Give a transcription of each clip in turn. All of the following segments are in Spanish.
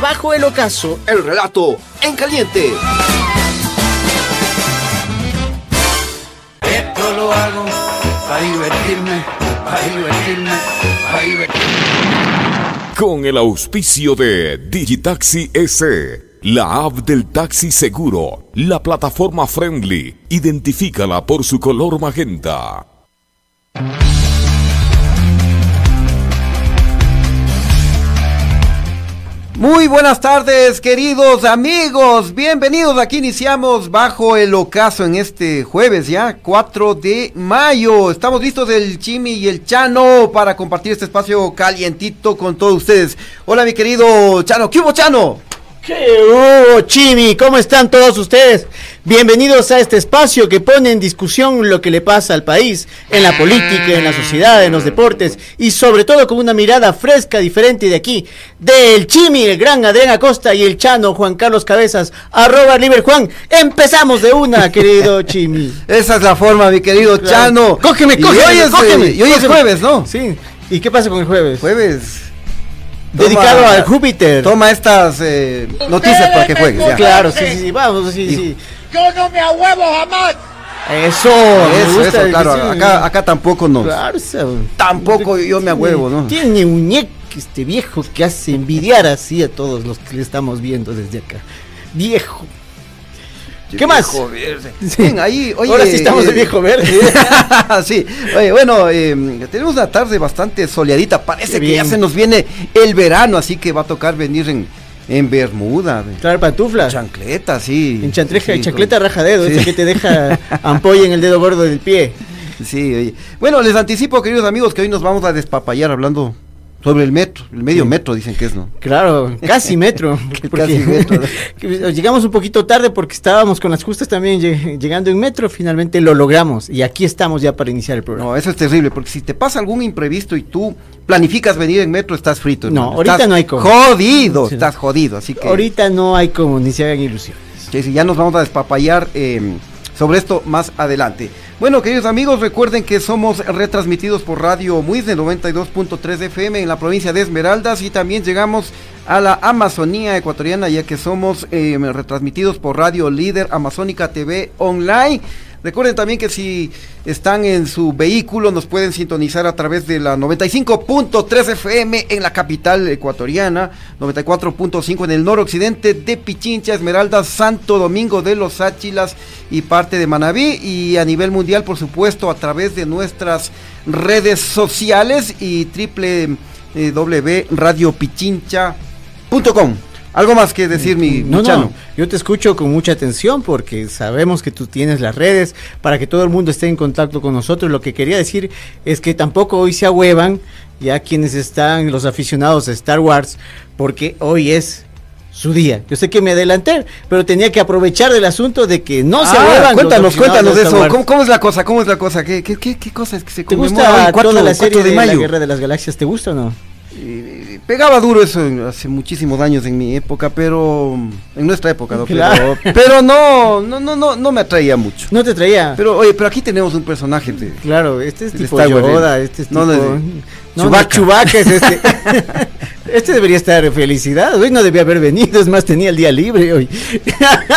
bajo el ocaso, el relato en caliente. Esto lo hago para divertirme, para divertirme, para divertirme. Con el auspicio de Digitaxi S. La app del taxi seguro, la plataforma friendly, identifícala por su color magenta. Muy buenas tardes, queridos amigos. Bienvenidos. Aquí iniciamos bajo el ocaso en este jueves ya, 4 de mayo. Estamos listos el Chimi y el Chano para compartir este espacio calientito con todos ustedes. Hola, mi querido Chano. ¿Qué hubo, Chano? ¿Qué hubo, Chimi? ¿Cómo están todos ustedes? Bienvenidos a este espacio que pone en discusión lo que le pasa al país, en la política, en la sociedad, en los deportes y sobre todo con una mirada fresca, diferente de aquí, del Chimi, el gran Adrián Acosta y el Chano Juan Carlos Cabezas, arroba Liber Juan. Empezamos de una, querido Chimi. Esa es la forma, mi querido Chano. Cógeme, cógeme, y hoy es, cógeme, y hoy es jueves, ¿no? Sí. ¿Y qué pasa con el jueves? Jueves dedicado al Júpiter. Toma estas eh, noticias para que juegues. Ya. Claro, sí, sí, sí, vamos, sí, sí. Yo no me ahuevo jamás. Eso, eso, eso claro. Acá, acá tampoco nos. Claro, tampoco yo me ahuevo, ¿no? Tiene un este viejo que hace envidiar así a todos los que le estamos viendo desde acá. Viejo. ¿Qué más? Verde. Sí. ahí, oye, Ahora sí estamos de viejo verde. sí, oye, bueno, eh, tenemos una tarde bastante soleadita. Parece que ya se nos viene el verano, así que va a tocar venir en, en Bermuda. Traer pantuflas. Chancleta, sí. En chantreja, sí, chancleta raja dedo, ese que te deja ampolla en el dedo gordo del pie. Sí, oye. Bueno, les anticipo, queridos amigos, que hoy nos vamos a despapallar hablando sobre el metro, el medio metro dicen que es, ¿no? Claro, casi metro. casi metro. llegamos un poquito tarde porque estábamos con las justas también llegando en metro, finalmente lo logramos y aquí estamos ya para iniciar el programa. No, eso es terrible porque si te pasa algún imprevisto y tú planificas venir en metro, estás frito. No, ahorita no hay como. Jodido, estás jodido, así que. Ahorita no hay como, ni se hagan ilusiones. Que si ya nos vamos a despapallar eh, sobre esto más adelante. Bueno, queridos amigos, recuerden que somos retransmitidos por Radio Muis de 92.3 FM en la provincia de Esmeraldas y también llegamos a la Amazonía ecuatoriana ya que somos eh, retransmitidos por Radio Líder Amazónica TV Online. Recuerden también que si están en su vehículo nos pueden sintonizar a través de la 95.3 FM en la capital ecuatoriana, 94.5 en el noroccidente de Pichincha, Esmeralda, Santo Domingo de los Áchilas y parte de Manabí y a nivel mundial por supuesto a través de nuestras redes sociales y www.radiopichincha.com. Algo más que decir, mi no, no, yo te escucho con mucha atención porque sabemos que tú tienes las redes para que todo el mundo esté en contacto con nosotros. Lo que quería decir es que tampoco hoy se ahuevan ya quienes están, los aficionados a Star Wars, porque hoy es su día. Yo sé que me adelanté, pero tenía que aprovechar del asunto de que no se ah, Cuéntanos, cuéntanos de eso. ¿Cómo, es la cosa? ¿Cómo es la cosa? ¿Qué, qué, qué, cosa es que se conmemora hoy, toda la serie de, de la Guerra de las Galaxias? ¿Te gusta o no? Pegaba duro eso hace muchísimos años en mi época, pero en nuestra época, ¿no? Pero, no, no, no, no, no me atraía mucho. No te atraía. Pero oye, pero aquí tenemos un personaje de, Claro, este es tipo Yoda, este es tipo no, no, Chubaca. es este. este debería estar felicidad. Hoy no debía haber venido, es más tenía el día libre hoy.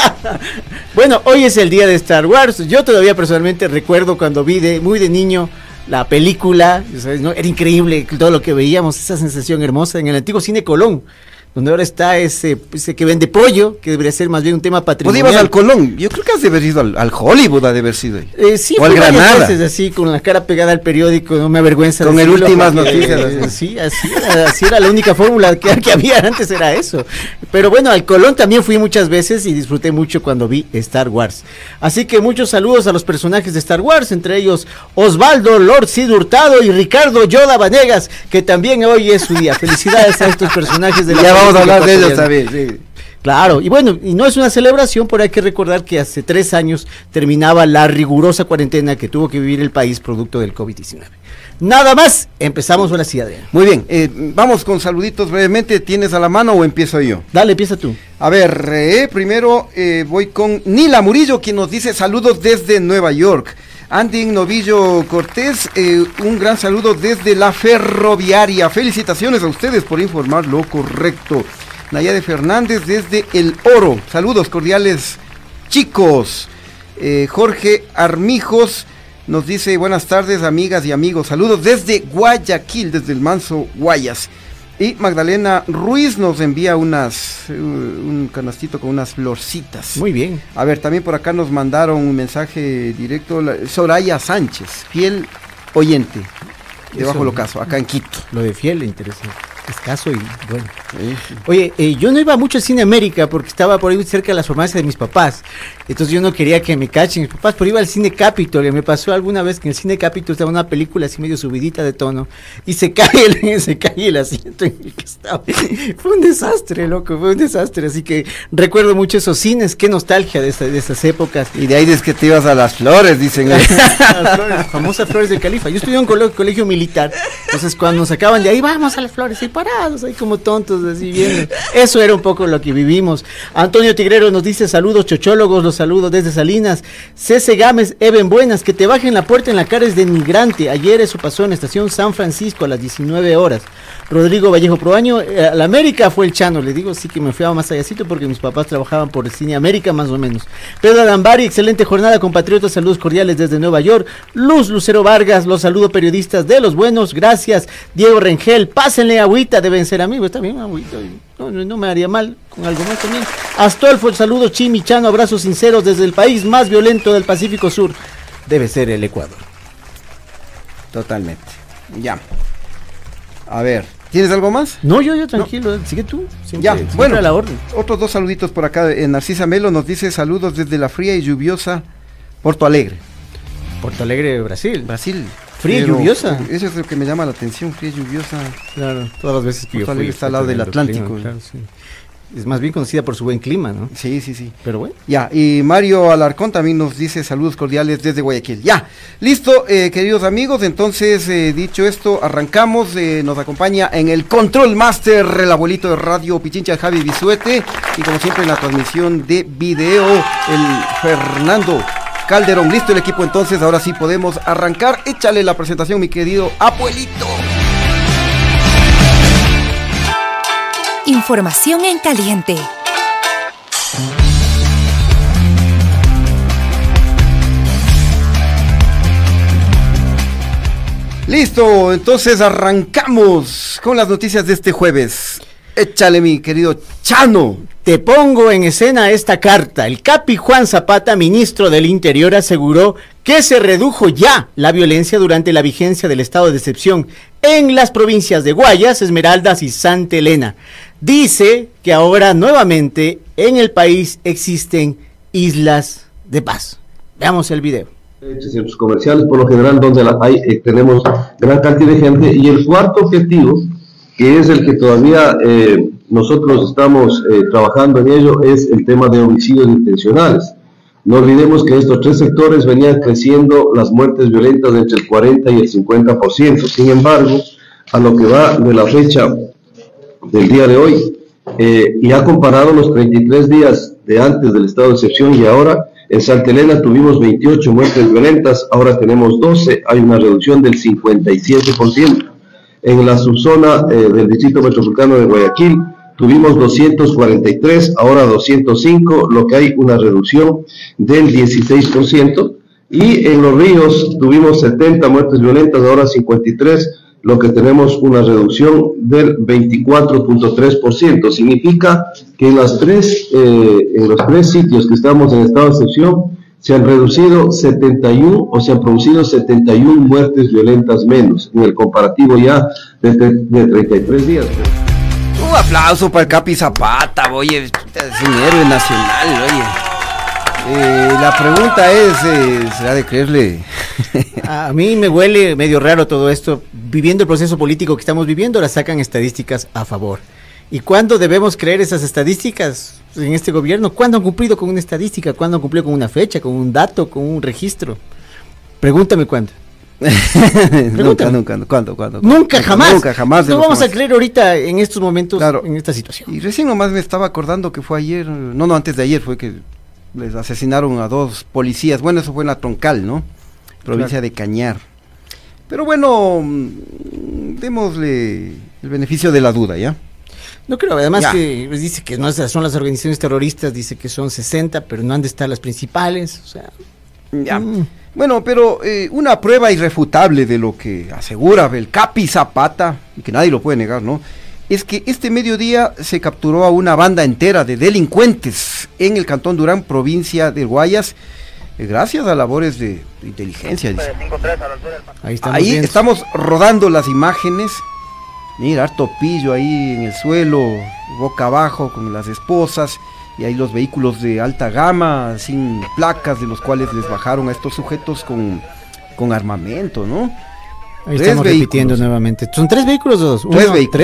bueno, hoy es el día de Star Wars. Yo todavía personalmente recuerdo cuando vi de muy de niño la película, era increíble todo lo que veíamos, esa sensación hermosa en el antiguo cine Colón donde ahora está ese, ese que vende pollo, que debería ser más bien un tema patrimonial. ¿Vos ibas al Colón? Yo creo que has de haber ido al, Hollywood, ha de haber sido. Eh, sí, o al Granada. Veces, así, con la cara pegada al periódico, no me avergüenza. Con el últimas noticias. Eh, sí, así era, así era la única fórmula que, que, había antes, era eso. Pero bueno, al Colón también fui muchas veces y disfruté mucho cuando vi Star Wars. Así que muchos saludos a los personajes de Star Wars, entre ellos Osvaldo, Lord Sid Hurtado y Ricardo Yoda Vanegas, que también hoy es su día. Felicidades a estos personajes de la vamos a hablar de ellos también. sí. Claro, y bueno, y no es una celebración, pero hay que recordar que hace tres años terminaba la rigurosa cuarentena que tuvo que vivir el país producto del COVID-19. Nada más, empezamos ahora sí, Adrián. Muy bien, eh, vamos con saluditos brevemente. ¿Tienes a la mano o empiezo yo? Dale, empieza tú. A ver, eh, primero eh, voy con Nila Murillo, quien nos dice saludos desde Nueva York. Andy Novillo Cortés, eh, un gran saludo desde la ferroviaria. Felicitaciones a ustedes por informar lo correcto. Nayade Fernández desde El Oro. Saludos cordiales, chicos. Eh, Jorge Armijos nos dice buenas tardes, amigas y amigos. Saludos desde Guayaquil, desde el Manso Guayas. Y Magdalena Ruiz nos envía unas eh, un canastito con unas florcitas. Muy bien. A ver, también por acá nos mandaron un mensaje directo. Soraya Sánchez, fiel oyente de Eso, Bajo lo Caso, acá en Quito. Lo de fiel, interesante. Escaso y bueno. Oye, eh, yo no iba mucho al cine América porque estaba por ahí cerca de las farmacias de mis papás. Entonces yo no quería que me cachen mis papás, pero iba al cine Capitol. Y me pasó alguna vez que en el cine Capitol estaba una película así medio subidita de tono y se cae el, se cae el asiento en el que estaba. Fue un desastre, loco, fue un desastre. Así que recuerdo mucho esos cines, qué nostalgia de, esa- de esas épocas. Y de ahí es que te ibas a las flores, dicen. Las flores, famosas flores del califa. Yo estudié en un colegio militar, entonces cuando nos sacaban de ahí, vamos a las flores, ahí parados, ahí como tontos, así viendo. Eso era un poco lo que vivimos. Antonio Tigrero nos dice saludos chochólogos, los saludos desde Salinas. Cese Gámez, Eben Buenas, que te bajen la puerta en la cara es de migrante. Ayer eso pasó en estación San Francisco a las 19 horas. Rodrigo Vallejo Proaño, eh, a la América fue el Chano, le digo, sí que me fui a más allácito porque mis papás trabajaban por el Cine América más o menos. Pedro Alambari, excelente jornada compatriotas, saludos cordiales desde Nueva York. Luz Lucero Vargas, los saludo periodistas de los buenos, gracias. Diego Rengel, pásenle agüita, deben ser amigos, está bien, agüita, no, no, no me haría mal con algo más también. Astolfo, saludos Chimi Chano, abrazos sinceros desde el país más violento del Pacífico Sur, debe ser el Ecuador. Totalmente. Ya. A ver, ¿tienes algo más? No, yo, yo tranquilo, sigue tú. Siempre, Ya, siempre bueno, a la orden. otros dos saluditos por acá. Narcisa Melo nos dice saludos desde la fría y lluviosa Porto Alegre, Porto Alegre, Brasil. Brasil. ¿Fría y lluviosa? Eso es lo que me llama la atención, fría y lluviosa. Claro, todas las veces que yo fui. Alegre está al lado del Atlántico. clima, claro, sí. Es más bien conocida por su buen clima, ¿no? Sí, sí, sí. Pero bueno. Ya, y Mario Alarcón también nos dice saludos cordiales desde Guayaquil. Ya, listo, eh, queridos amigos. Entonces, eh, dicho esto, arrancamos. eh, nos acompaña en el Control Master el abuelito de radio Pichincha Javi Bisuete. Y como siempre en la transmisión de video, el Fernando Calderón. Listo el equipo, entonces ahora sí podemos arrancar. Échale la presentación, mi querido abuelito. Información en caliente. Listo, entonces arrancamos con las noticias de este jueves. Échale, mi querido Chano. Te pongo en escena esta carta. El capi Juan Zapata, ministro del Interior, aseguró que se redujo ya la violencia durante la vigencia del estado de excepción en las provincias de Guayas, Esmeraldas y Santa Elena. Dice que ahora nuevamente en el país existen islas de paz. Veamos el video. centros comerciales, por lo general donde hay, eh, tenemos gran cantidad de gente. Y el cuarto objetivo, que es el que todavía eh, nosotros estamos eh, trabajando en ello, es el tema de homicidios intencionales. No olvidemos que en estos tres sectores venían creciendo las muertes violentas entre el 40 y el 50%. Sin embargo, a lo que va de la fecha del día de hoy, eh, y ha comparado los 33 días de antes del estado de excepción y ahora, en Santa Elena tuvimos 28 muertes violentas, ahora tenemos 12, hay una reducción del 57%. En la subzona eh, del Distrito Metropolitano de Guayaquil tuvimos 243, ahora 205, lo que hay una reducción del 16%. Y en los ríos tuvimos 70 muertes violentas, ahora 53, lo que tenemos una reducción del 24.3%. Significa que en, las tres, eh, en los tres sitios que estamos en estado de excepción se han reducido 71 o se han producido 71 muertes violentas menos en el comparativo ya de, de, de 33 días. Un aplauso para el Capi Zapata, oye, es un héroe nacional, oye. Eh, la pregunta es, eh, ¿será de creerle? A mí me huele medio raro todo esto. Viviendo el proceso político que estamos viviendo, ahora sacan estadísticas a favor. ¿Y cuándo debemos creer esas estadísticas en este gobierno? ¿Cuándo han cumplido con una estadística? ¿Cuándo han cumplido con una fecha, con un dato, con un registro? Pregúntame cuándo. nunca, nunca, ¿cuándo, cuándo? Nunca, jamás. Nunca, jamás. No vamos a creer ahorita en estos momentos, Claro. en esta situación. Y recién nomás me estaba acordando que fue ayer, no, no, antes de ayer fue que les asesinaron a dos policías. Bueno, eso fue en la Troncal, ¿no? Provincia de Cañar. Pero bueno, mm, démosle el beneficio de la duda, ¿ya? No creo, además Ya. que pues, dice que no son las organizaciones terroristas, dice que son 60, pero no han de estar las principales. O sea, Ya. Mm. Bueno, pero eh, una prueba irrefutable de lo que asegura el Capi Zapata, y que nadie lo puede negar, ¿no? Es que este mediodía se capturó a una banda entera de delincuentes en el Cantón Durán, provincia de Guayas, eh, gracias a labores de, de inteligencia. dice. ahí estamos Ahí viendo. estamos rodando las imágenes. Mira, harto pillo ahí en el suelo, boca abajo, con las esposas. Y ahí los vehículos de alta gama, sin placas, de los cuales les bajaron a estos sujetos con, con armamento, ¿no? Ahí tres estamos repitiendo nuevamente. ¿Son tres vehículos o dos? Tres Uno, vehículos.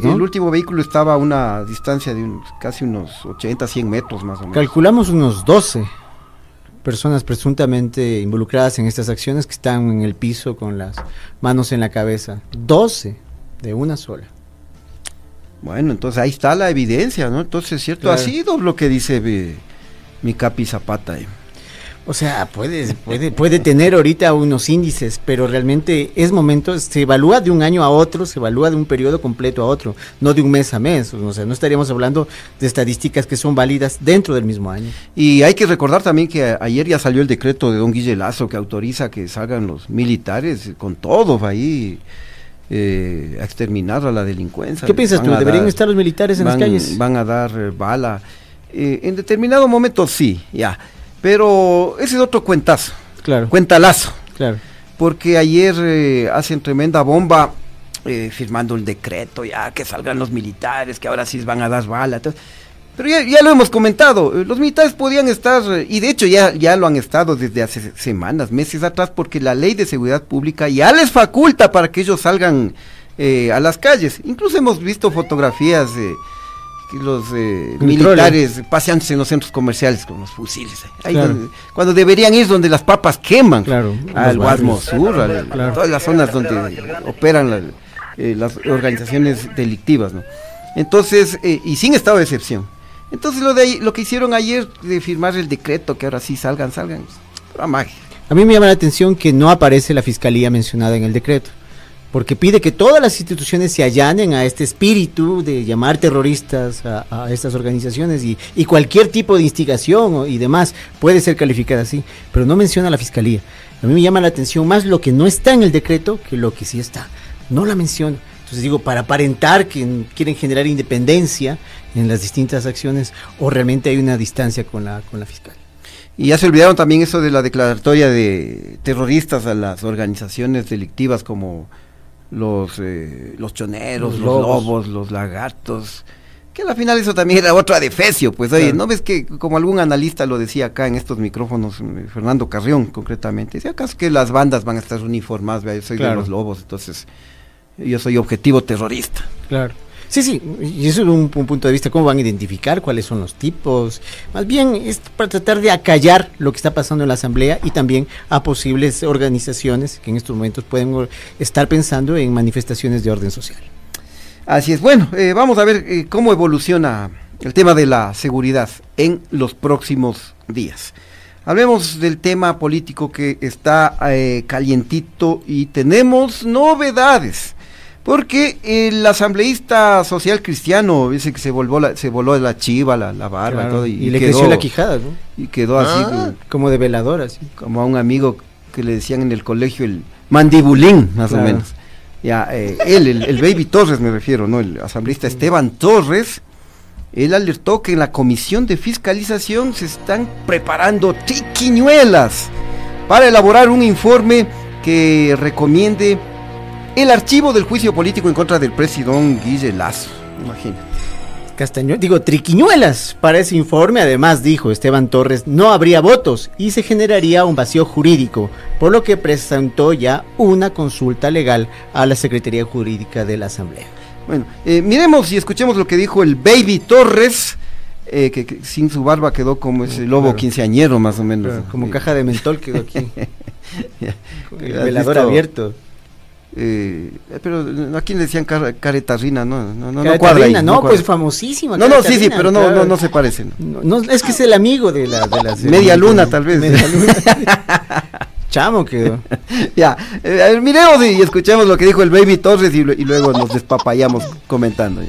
Tres ¿no? El último vehículo estaba a una distancia de unos- casi unos 80, 100 metros más o menos. Calculamos unos 12 personas presuntamente involucradas en estas acciones que están en el piso con las manos en la cabeza. 12 de una sola. Bueno, entonces ahí está la evidencia, ¿no? Entonces, cierto, Claro. ha sido lo que dice eh, mi Capi Zapata. eh. O sea, puede, puede, puede tener ahorita unos índices, pero realmente es momento, se evalúa de un año a otro, se evalúa de un periodo completo a otro, no de un mes a mes. O sea, no estaríamos hablando de estadísticas que son válidas dentro del mismo año. Y hay que recordar también que ayer ya salió el decreto de don Guille Lazo que autoriza que salgan los militares con todos ahí eh, a exterminar a la delincuencia. ¿Qué piensas Van tú? ¿Deberían dar- estar los militares en van, las calles? Van a dar eh, bala. Eh, en determinado momento sí, ya. Pero ese es otro cuentazo, Claro, cuentalazo. claro. Porque ayer eh, hacen tremenda bomba firmando el decreto, ya que salgan los militares, que ahora sí van a dar bala. todo. Pero ya, ya lo hemos comentado, eh, los militares podían estar, eh, y de hecho ya, ya lo han estado desde hace semanas, meses atrás, porque la ley de seguridad pública ya les faculta para que ellos salgan eh, a las calles. Incluso hemos visto fotografías de que los eh, militares paseándose en los centros comerciales con los fusiles. Ahí Claro. donde- cuando deberían ir donde las papas queman Claro, al Guasmo. Sur, al- Claro. todas las zonas donde operan la- eh, las organizaciones delictivas, ¿no? Entonces, eh, y sin estado de excepción. Entonces lo de ahí- lo que hicieron ayer de firmar el decreto, que ahora sí salgan, salgan, pura magia. A mí me llama la atención que no aparece la fiscalía mencionada en el decreto, porque pide que todas las instituciones se allanen a este espíritu de llamar terroristas a, estas organizaciones y, y cualquier tipo de instigación y demás puede ser calificada así, pero no menciona la fiscalía. A mí me llama la atención más lo que no está en el decreto que lo que sí está. No la menciona. Entonces digo, para aparentar que quieren generar independencia en las distintas acciones o realmente hay una distancia con la, con la fiscal. Y ya se olvidaron también eso de la declaratoria de terroristas a las organizaciones delictivas como los, eh, los choneros, Los los, lobos. lobos. los lagartos. Que al final eso también era otra defecio, pues oye, Claro. ¿no ves que como algún analista lo decía acá en estos micrófonos, eh, Fernando Carrión concretamente, decía acaso que las bandas van a estar uniformadas, Vea, yo soy Claro. de los lobos, entonces yo soy objetivo terrorista. Claro. Sí, sí, y eso es un, un punto de vista, cómo van a identificar cuáles son los tipos. Más bien es para tratar de acallar lo que está pasando en la Asamblea y también a posibles organizaciones que en estos momentos pueden estar pensando en manifestaciones de orden social. Así es, bueno, eh, vamos a ver eh, cómo evoluciona el tema de la seguridad en los próximos días. Hablemos del tema político que está eh, calientito y tenemos novedades. Porque el asambleísta social cristiano, ese que se volvó la, se voló la chiva, la, la barba y Claro, todo, y, y, le quedó, creció la quijada, ¿no? y quedó así eh, Como de veladora, sí. como a un amigo que le decían en el colegio el mandibulín, más Claro. o menos. Ya, eh, él, el, el Baby Torres me refiero, ¿no? El asambleísta Esteban Torres, él alertó que en la comisión de fiscalización se están preparando triquiñuelas para elaborar un informe que recomiende el archivo del juicio político en contra del presidente Guille Lazo. Imagina. Castaño, digo, triquiñuelas. Para ese informe, además, dijo Esteban Torres, no habría votos y se generaría un vacío jurídico, por lo que presentó ya una consulta legal a la Secretaría Jurídica de la Asamblea. Bueno, eh, miremos y escuchemos lo que dijo el Baby Torres, eh, que, que sin su barba quedó como ese lobo Claro. quinceañero más o menos. Claro, como caja de mentol quedó aquí. El ¿Has velador visto? abierto. Eh, pero ¿a quién le decían car- caretarrina? No, no, no, no cuadra ahí, no, cuadra. pues famosísima. No, no, sí, sí, pero no, claro. no, no se parecen. No, no, es que es el amigo de la... De las- Media luna, tal vez. Media luna. Chamo quedó. ya, eh, a ver, miremos y escuchemos lo que dijo el Baby Torres y, y luego nos despapayamos comentando. El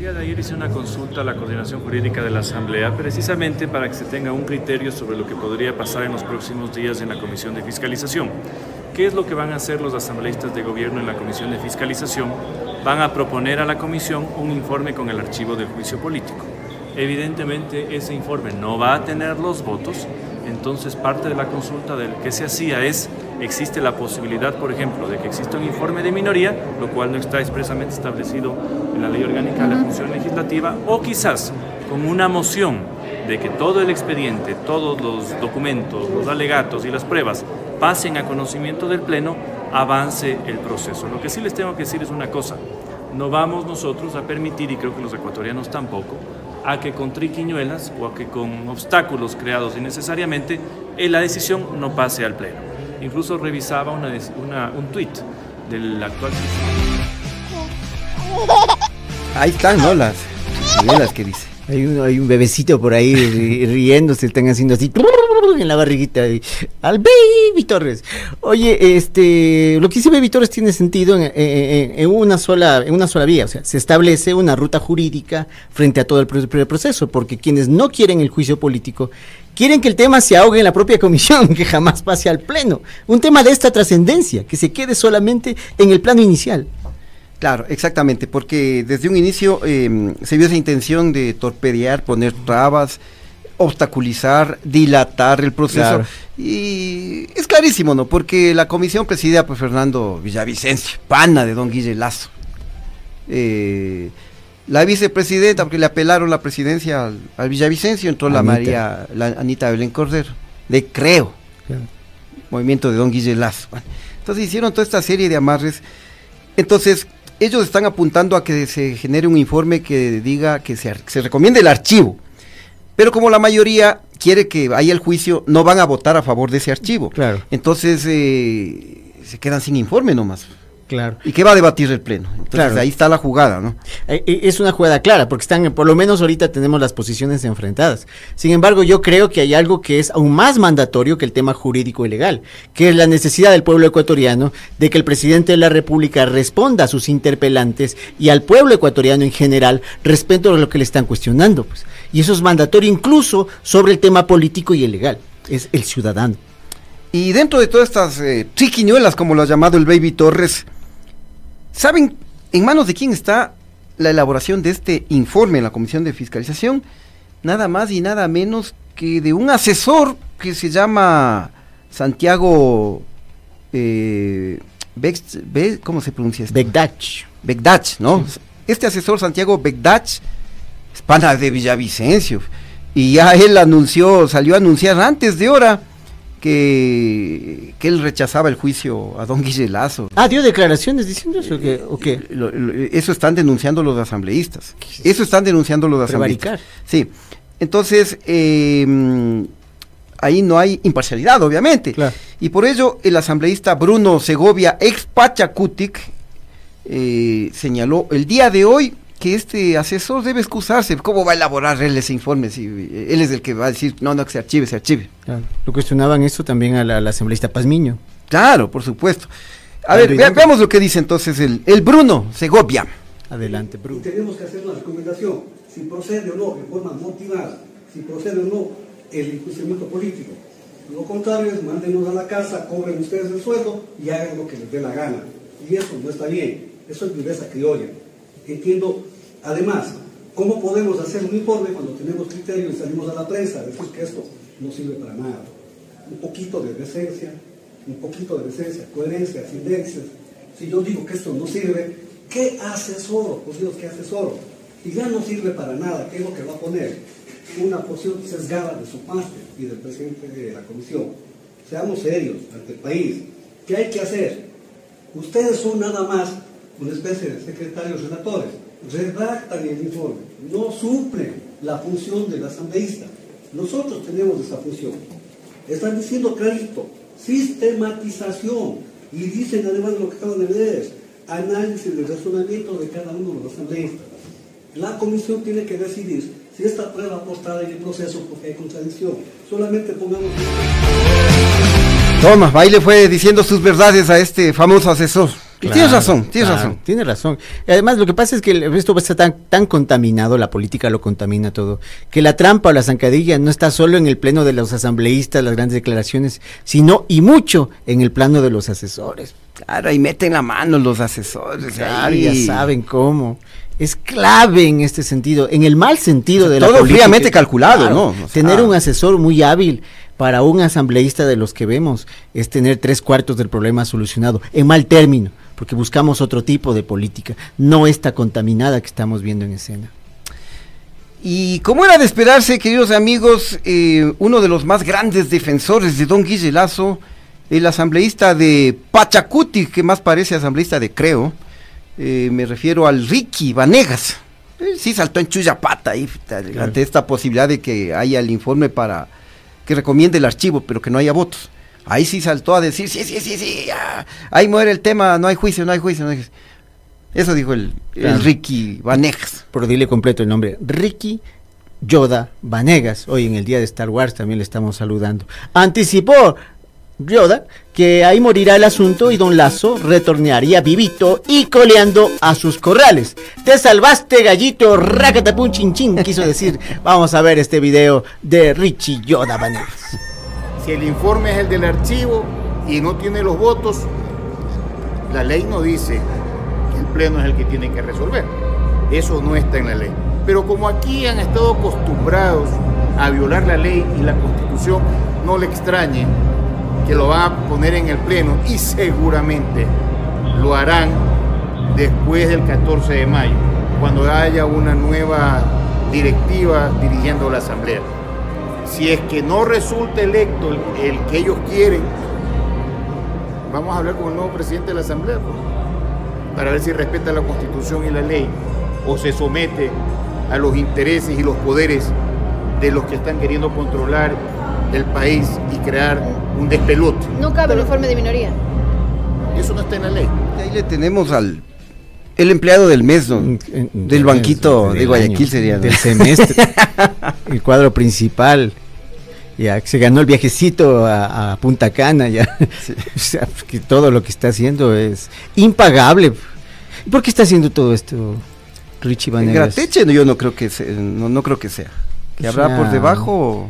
día de ayer hice una consulta a la coordinación jurídica de la Asamblea precisamente para que se tenga un criterio sobre lo que podría pasar en los próximos días en la Comisión de Fiscalización. ¿Qué es lo que van a hacer los asambleístas de gobierno en la Comisión de Fiscalización? Van a proponer a la Comisión un informe con el archivo del juicio político. Evidentemente ese informe no va a tener los votos, entonces parte de la consulta del que se hacía es, existe la posibilidad, por ejemplo, de que exista un informe de minoría, lo cual no está expresamente establecido en la ley orgánica de la función legislativa, o quizás con una moción de que todo el expediente, todos los documentos, los alegatos y las pruebas pasen a conocimiento del Pleno, avance el proceso. Lo que sí les tengo que decir es una cosa, no vamos nosotros a permitir, y creo que los ecuatorianos tampoco, a que con triquiñuelas o a que con obstáculos creados innecesariamente eh, la decisión no pase al Pleno. Incluso revisaba un tuit del actual Ahí están, ¿no? Las Hay un, bebecito por ahí ri- riéndose, están haciendo así en la barriguita. y- al Baby Torres. Oye, este, lo que dice Baby Torres tiene sentido en, en- una sola, en una sola vía. O sea, se establece una ruta jurídica frente a todo el proceso, porque quienes no quieren el juicio político quieren que el tema se ahogue en la propia comisión, que jamás pase al pleno. Un tema de esta trascendencia, que se quede solamente en el plano inicial. Claro, exactamente, porque desde un inicio eh, se vio esa intención de torpedear, poner trabas, obstaculizar, dilatar el proceso. Claro. Y es clarísimo, ¿no? Porque la comisión presidida por Fernando Villavicencio, pana de don Guille Lazo. Eh, la vicepresidenta, porque le apelaron la presidencia al, al Villavicencio, entró la. María, la Anita Belén Cordero, de Creo, movimiento de don Guille Lazo. Entonces hicieron toda esta serie de amarres. Entonces, ellos están apuntando a que se genere un informe que diga que se, se recomiende el archivo. Pero como la mayoría quiere que haya el juicio, no van a votar a favor de ese archivo. Claro. Entonces, eh, se quedan sin informe nomás. Claro. ¿Y qué va a debatir el Pleno? Entonces, Claro. ahí está la jugada, ¿no? Eh, eh, Es una jugada clara, porque están, por lo menos ahorita tenemos las posiciones enfrentadas. Sin embargo, yo creo que hay algo que es aún más mandatorio que el tema jurídico y legal, que es la necesidad del pueblo ecuatoriano de que el presidente de la República responda a sus interpelantes y al pueblo ecuatoriano en general respecto a lo que le están cuestionando. Pues. Y eso es mandatorio incluso sobre el tema político y el legal. Es el ciudadano. Y dentro de todas estas eh, triquiñuelas, como lo ha llamado el Baby Torres, ¿saben en manos de quién está la elaboración de este informe en la Comisión de Fiscalización? Nada más y nada menos que de un asesor que se llama Santiago... Eh, Be- ¿Cómo se pronuncia esto? Begdach. Begdach, ¿no? Este asesor Santiago Begdach es pana de Villavicencio. Y ya él anunció, salió a anunciar antes de hora que, que él rechazaba el juicio a don Guille Lazo. Ah, dio declaraciones diciendo eso. ¿O qué? Lo- lo- eso están denunciando los asambleístas. Eso están denunciando los asambleístas. Sí. Entonces, eh, mm, ahí no hay imparcialidad, obviamente. Claro. Y por ello, el asambleísta Bruno Segovia, ex Pachacutic, eh, señaló el día de hoy que este asesor debe excusarse. ¿Cómo va a elaborar él ese informe? Si eh, él es el que va a decir, no, no, que se archive, se archive. Claro. Lo cuestionaban eso también a la, al asambleísta Pazmiño. Claro, por supuesto. A ver, veamos lo que dice entonces el, el Bruno Segovia. Adelante, Y Bruno. tenemos que hacer una recomendación, si procede o no, en forma motivada, si procede o no el enjuiciamiento político. Lo contrario es mándenos a la casa, cobren ustedes el sueldo y hagan lo que les dé la gana. Y eso no está bien, eso es viveza criolla. Entiendo, además, ¿cómo podemos hacer un informe cuando tenemos criterios y salimos a la prensa a decir que esto no sirve para nada? Un poquito de decencia, un poquito de decencia, coherencia, silencio. Si yo digo que esto no sirve, ¿qué asesoro? Pues Dios, ¿qué asesoro? Y ya no sirve para nada, ¿qué es lo que va a poner? Una posición sesgada de su parte y del presidente de la comisión. Seamos serios ante el país. ¿Qué hay que hacer? Ustedes son nada más una especie de secretarios relatores, redactan el informe, no suplen la función del asambleísta. Nosotros tenemos esa función. Están diciendo clarito, sistematización, y dicen además lo que acaban de leer, análisis del razonamiento de cada uno de los asambleístas. La comisión tiene que decidir si esta prueba apostada en el proceso porque hay contradicción. Solamente pongamos... Toma, ahí le fue diciendo sus verdades a este famoso asesor. Y tienes razón, tienes Claro, razón. Tiene razón. Además, lo que pasa es que el- esto está tan, tan contaminado, la política lo contamina todo, que la trampa o la zancadilla no está solo en el pleno de los asambleístas, las grandes declaraciones, sino y mucho en el plano de los asesores. Claro, ahí meten la mano los asesores. Claro, ya saben cómo. Es clave en este sentido, en el mal sentido de la todo política. fríamente calculado, ¿no? O sea, tener un asesor muy hábil para un asambleísta de los que vemos es tener tres cuartos del problema solucionado, en mal término, porque buscamos otro tipo de política, no esta contaminada que estamos viendo en escena. Y como era de esperarse, queridos amigos, eh, uno de los más grandes defensores de don Guille Lazo, el asambleísta de Pachacuti, que más parece asambleísta de Creo, eh, me refiero al Ricky Vanegas. Eh, sí saltó en Chuyapata ahí, ante esta posibilidad de que haya el informe para que recomiende el archivo, pero que no haya votos. Ahí sí saltó a decir, sí, sí, sí, sí, ya, ahí muere el tema, no hay juicio, no hay juicio, no hay juicio. Eso dijo el. Ricky Vanegas. Por dile completo el nombre, Ricky Yoda Vanegas. Hoy en el día de Star Wars también le estamos saludando. Anticipó Yoda que ahí morirá el asunto y don Lazo retornaría vivito y coleando a sus corrales. Te salvaste, gallito, racatapun chin chin, quiso decir. Vamos a ver este video de Richie Yoda Vanegas. Si el informe es el del archivo y no tiene los votos, la ley no dice que el Pleno es el que tiene que resolver. Eso no está en la ley. Pero como aquí han estado acostumbrados a violar la ley y la constitución, no le extrañe que lo van a poner en el Pleno y seguramente lo harán después del 14 de mayo, cuando haya una nueva directiva dirigiendo la Asamblea si es que no resulta electo el, el que ellos quieren, vamos a hablar con el nuevo presidente de la Asamblea pues, para ver si respeta la Constitución y la ley o se somete a los intereses y los poderes de los que están queriendo controlar el país y crear un despelote. No cabe el informe de minoría. Eso no está en la ley. Y ahí le tenemos al el empleado del mes, ¿no? del banquito Del de Guayaquil año, sería. ¿no? Del semestre. el cuadro principal. Ya se ganó el viajecito a, a Punta Cana, ya. O sea, que todo lo que está haciendo es impagable. ¿Y por qué está haciendo todo esto, Richie En Vanegas? Grateche no, yo no creo que se- no, no creo que sea. Que habrá sea, por debajo.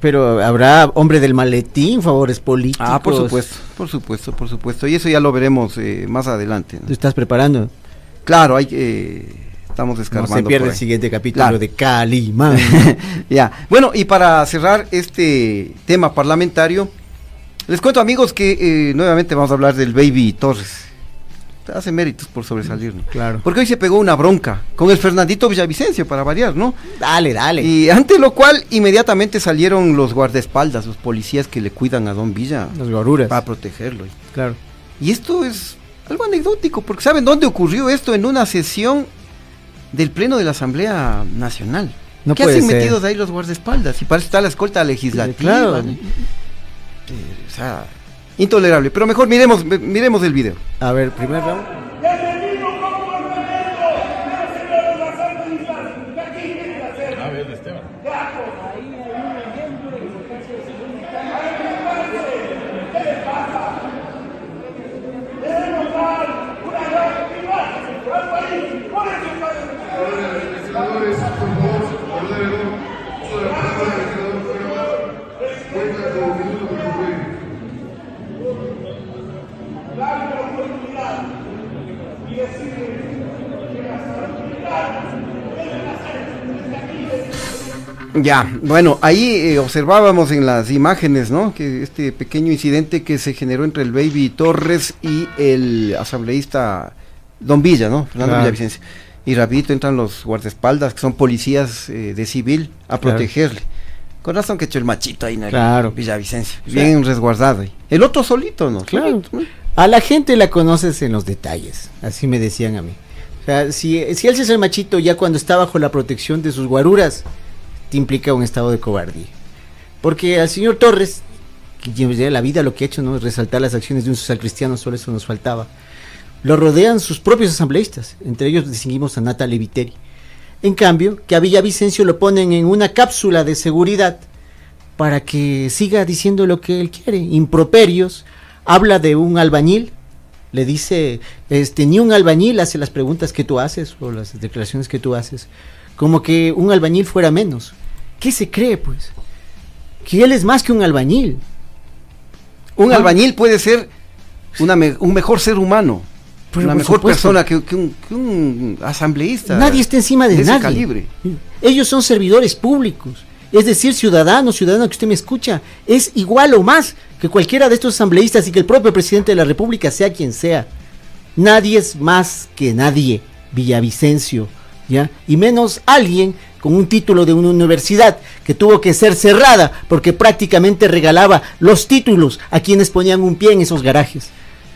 Pero habrá hombre del maletín, favores políticos. Ah, por supuesto, por supuesto, por supuesto. Y eso ya lo veremos eh, más adelante. ¿no? ¿Te estás preparando? Claro, hay eh, estamos No escarbando. se pierde el siguiente capítulo Claro. de Calimán. ya, bueno, y para cerrar este tema parlamentario, les cuento amigos que eh, nuevamente vamos a hablar del Baby Torres. Hace méritos por sobresalir, ¿no? Claro. Porque hoy se pegó una bronca con el Fernandito Villavicencio, para variar, ¿no? Dale, dale. Y ante lo cual inmediatamente salieron los guardaespaldas, los policías que le cuidan a Don Villa Los goruras. para protegerlo. Claro. Y esto es algo anecdótico, porque ¿saben dónde ocurrió esto? En una sesión del Pleno de la Asamblea Nacional. No ¿Qué hacen ser. metidos ahí los guardaespaldas? Y para eso está la escolta legislativa. Claro. ¿no? Eh, o sea, intolerable. Pero mejor miremos, mi- miremos el video. A ver, primer round. Ya, bueno, ahí eh, observábamos en las imágenes, ¿no? Que este pequeño incidente que se generó entre el Baby Torres y el asambleísta Don Villa, ¿no? Fernando Claro. Villavicencio. Y rapidito entran los guardaespaldas, que son policías eh, de civil, a Claro. protegerle. Con razón que echó el machito ahí, ¿no? Claro. Villavicencio. Bien resguardado ahí. El otro solito, ¿no? Claro. A la gente la conoces en los detalles, así me decían a mí. O sea, si, si el César Machito ya cuando está bajo la protección de sus guaruras, implica un estado de cobardía. Porque al señor Torres, que lleva la vida lo que ha hecho no es resaltar las acciones de un social cristiano, solo eso nos faltaba. Lo rodean sus propios asambleístas, entre ellos distinguimos a Nata Leviteri. En cambio, que a Villavicencio lo ponen en una cápsula de seguridad para que siga diciendo lo que él quiere, improperios, habla de un albañil, le dice, este, ni un albañil hace las preguntas que tú haces o las declaraciones que tú haces, como que un albañil fuera menos. ¿Qué se cree, pues? Que él es más que un albañil. Un albañil puede ser una me- un mejor ser humano, Pero una mejor supuesto. persona que, que un, que un asambleísta. Nadie está encima de, nadie. calibre. Ellos son servidores públicos. Es decir, ciudadano, ciudadano que usted me escucha, es igual o más que cualquiera de estos asambleístas y que el propio presidente de la República sea quien sea. Nadie es más que nadie, Villavicencio, ¿ya? Y menos alguien con un título de una universidad que tuvo que ser cerrada porque prácticamente regalaba los títulos a quienes ponían un pie en esos garajes,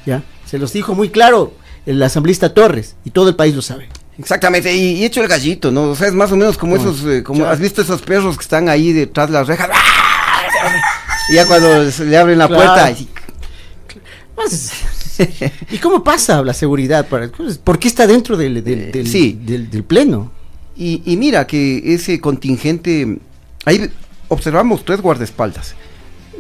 ¿ya? Se los dijo muy claro el asambleísta Torres y todo el país lo sabe. Exactamente, y, y hecho el gallito, ¿no? O sea, es más o menos como esos, eh, como has visto esos perros que están ahí detrás de las rejas. Y ya cuando se le abren la Claro. puerta, y- Pues, ¿Y cómo pasa la seguridad? Para, pues, ¿Por qué está dentro del, del, del- sí. del- del pleno? Y, y mira que ese contingente, ahí observamos tres guardaespaldas.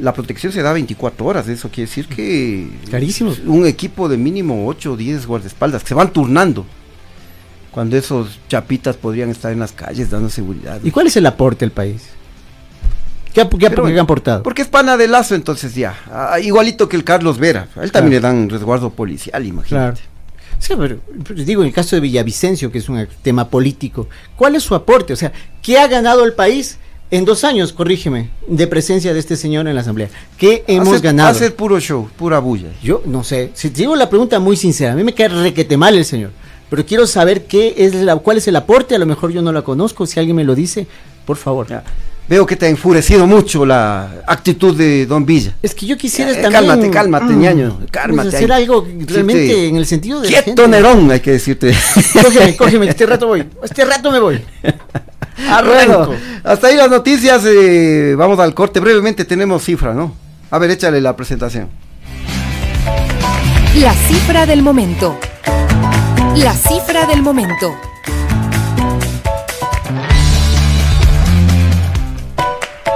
La protección se da 24 horas, eso quiere decir que... Carísimo. Un equipo de mínimo 8 o 10 guardaespaldas que se van turnando. Cuando esos chapitas podrían estar en las calles dando seguridad. ¿Y cuál es el aporte al país? ¿Qué, qué ap- Pero- qué han? Porque es pana de lazo, entonces ya. Ah, igualito que el Carlos Vera. A él también le dan resguardo policial, imagínate. Claro. Sí, pero, pero digo, en el caso de Villavicencio, que es un tema político, ¿cuál es su aporte? O sea, ¿qué ha ganado el país en dos años, corrígeme, de presencia de este señor en la Asamblea? ¿Qué hemos Hacer- ganado? Hacer puro show, pura bulla. Yo no sé, si te digo la pregunta muy sincera, a mí me cae requete mal el señor, pero quiero saber qué es la, cuál es el aporte, a lo mejor yo no la conozco, si alguien me lo dice, por favor. Ya. Veo que te ha enfurecido mucho la actitud de Don Villa. Es que yo quisiera Eh, también... cálmate, cálmate, mm, ñaño, cálmate pues, hacer ahí. algo realmente Sí, en el sentido de... Quieto gente. Nerón, hay que decirte. Cógeme, cógeme, este rato voy, este rato me voy. Arranco. Bueno, hasta ahí las noticias. eh, vamos al corte. Brevemente tenemos cifra, ¿no? A ver, échale la presentación. La cifra del momento. La cifra del momento.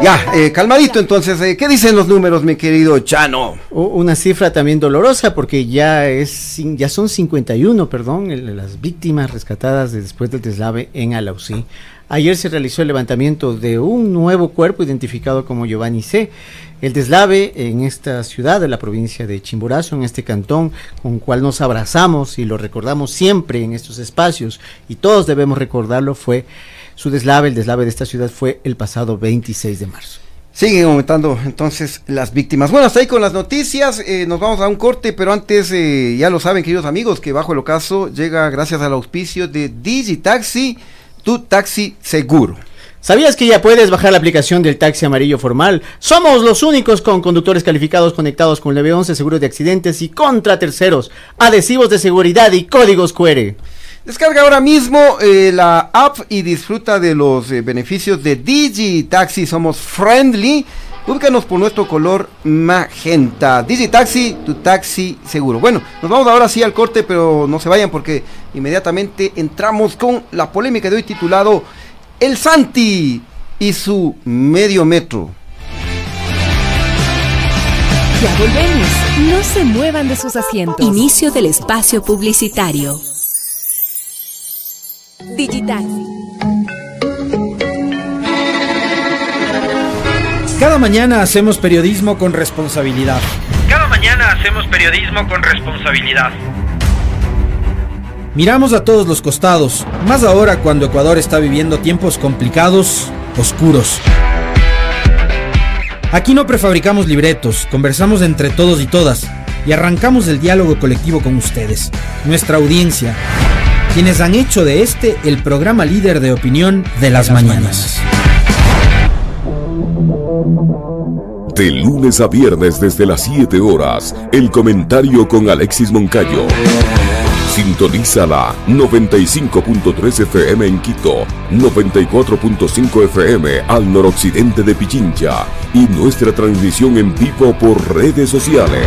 Ya, eh, calmadito entonces. eh, ¿Qué dicen los números, mi querido Chano? Una cifra también dolorosa porque ya es cin- ya son 51, perdón, las víctimas rescatadas de- después del deslave en Alausí. Ayer se realizó el levantamiento de un nuevo cuerpo identificado como Giovanni C. El deslave en esta ciudad de la provincia de Chimborazo, en este cantón, con cual nos abrazamos y lo recordamos siempre en estos espacios, y todos debemos recordarlo, fue su deslave, el deslave de esta ciudad fue el pasado 26 de marzo. Siguen aumentando entonces las víctimas. Bueno, hasta ahí con las noticias. eh, nos vamos a un corte, pero antes, eh, ya lo saben, queridos amigos, que bajo el ocaso llega gracias al auspicio de Digitaxi, tu taxi seguro. ¿Sabías que ya puedes bajar la aplicación del taxi amarillo formal? Somos los únicos con conductores calificados conectados con el 911 seguro de accidentes y contra terceros, adhesivos de seguridad y códigos QR. Descarga ahora mismo eh, la app y disfruta de los eh, beneficios de Digitaxi. Somos friendly. Búscanos por nuestro color magenta. Digitaxi, tu taxi seguro. Bueno, nos vamos ahora sí al corte, pero no se vayan porque inmediatamente entramos con la polémica de hoy titulado El Santi y su medio metro. Ya volvemos. No se muevan de sus asientos. Inicio del espacio publicitario. Digital. Cada mañana hacemos periodismo con responsabilidad. Cada mañana hacemos periodismo con responsabilidad. Miramos a todos los costados, más ahora cuando Ecuador está viviendo tiempos complicados, oscuros. Aquí no prefabricamos libretos, conversamos entre todos y todas y arrancamos el diálogo colectivo con ustedes, nuestra audiencia, quienes han hecho de este el programa líder de opinión de las, mañanas. De lunes a viernes desde las 7 horas, el comentario con Alexis Moncayo. Sintoniza la 95.3 FM en Quito, 94.5 FM al noroccidente de Pichincha y nuestra transmisión en vivo por redes sociales.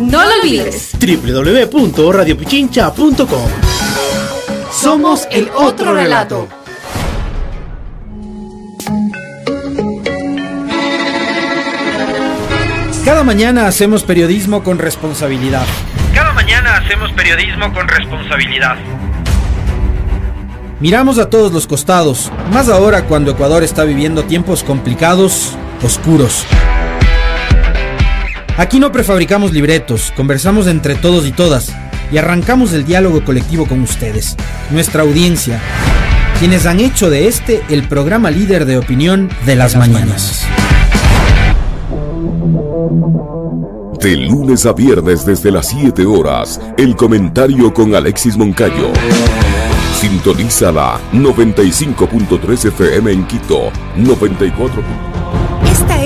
No lo olvides. www.radiopichincha.com Somos el otro relato. Cada mañana hacemos periodismo con responsabilidad. Cada mañana hacemos periodismo con responsabilidad. Miramos a todos los costados, más ahora cuando Ecuador está viviendo tiempos complicados, oscuros. Aquí no prefabricamos libretos, conversamos entre todos y todas y arrancamos el diálogo colectivo con ustedes, nuestra audiencia, quienes han hecho de este el programa líder de opinión de las, mañanas. De lunes a viernes desde las 7 horas, el comentario con Alexis Moncayo. Sintoniza la 95.3 FM en Quito, 94.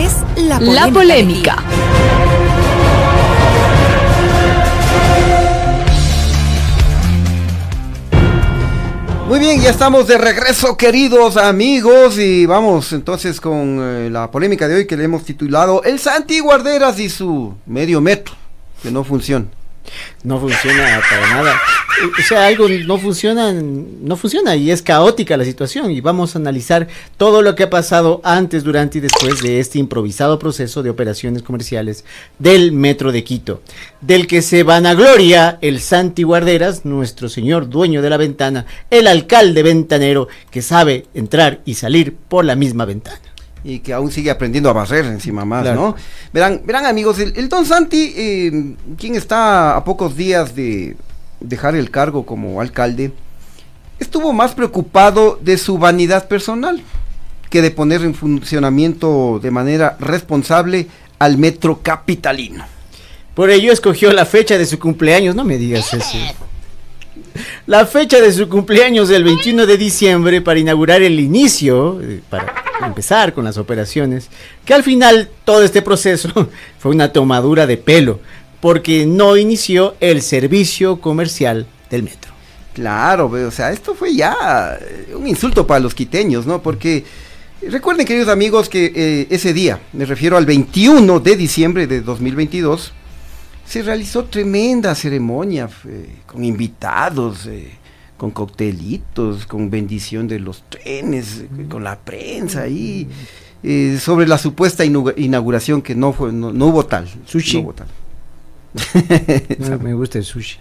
Es la polémica. La polémica. Muy bien, ya estamos de regreso, queridos amigos, y vamos entonces con eh, la polémica de hoy que le hemos titulado El Santi Guarderas y su medio metro, que no funciona. No funciona para nada. O sea, algo no funciona, no funciona y es caótica la situación. Y vamos a analizar todo lo que ha pasado antes, durante y después de este improvisado proceso de operaciones comerciales del Metro de Quito, del que se vanagloria el Santi Guarderas, nuestro señor dueño de la ventana, el alcalde ventanero que sabe entrar y salir por la misma ventana y que aún sigue aprendiendo a barrer encima más, Claro. ¿no? Verán, verán amigos, el, el Don Santi, eh, quien está a pocos días de dejar el cargo como alcalde, estuvo más preocupado de su vanidad personal que de poner en funcionamiento de manera responsable al metro capitalino. Por ello escogió la fecha de su cumpleaños, no me digas eso. La fecha de su cumpleaños del 21 de diciembre para inaugurar el inicio, eh, para empezar con las operaciones, que al final todo este proceso fue una tomadura de pelo, porque no inició el servicio comercial del metro. Claro, o sea, esto fue ya eh, un insulto para los quiteños, ¿no? Porque recuerden, queridos amigos, que eh, ese día, me refiero al 21 de diciembre de 2022, se realizó tremenda ceremonia eh, con invitados, eh, con coctelitos, con bendición de los trenes, con la prensa ahí, eh, sobre la supuesta inauguración que no fue, no, no hubo tal. Sushi. no hubo tal. Me gusta el sushi.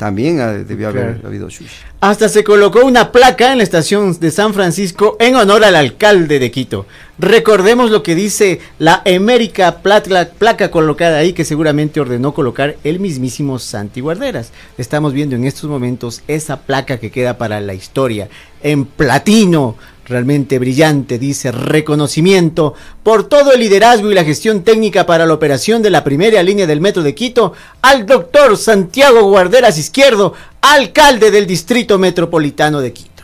También ah, debió haber Claro. habido sushi. Hasta se colocó una placa en la estación de San Francisco en honor al alcalde de Quito. Recordemos lo que dice la emérica placa, placa colocada ahí que seguramente ordenó colocar el mismísimo Santi Guarderas. Estamos viendo en estos momentos esa placa que queda para la historia en platino. Realmente brillante, dice reconocimiento por todo el liderazgo y la gestión técnica para la operación de la primera línea del metro de Quito al doctor Santiago Guarderas Izquierdo, alcalde del Distrito Metropolitano de Quito.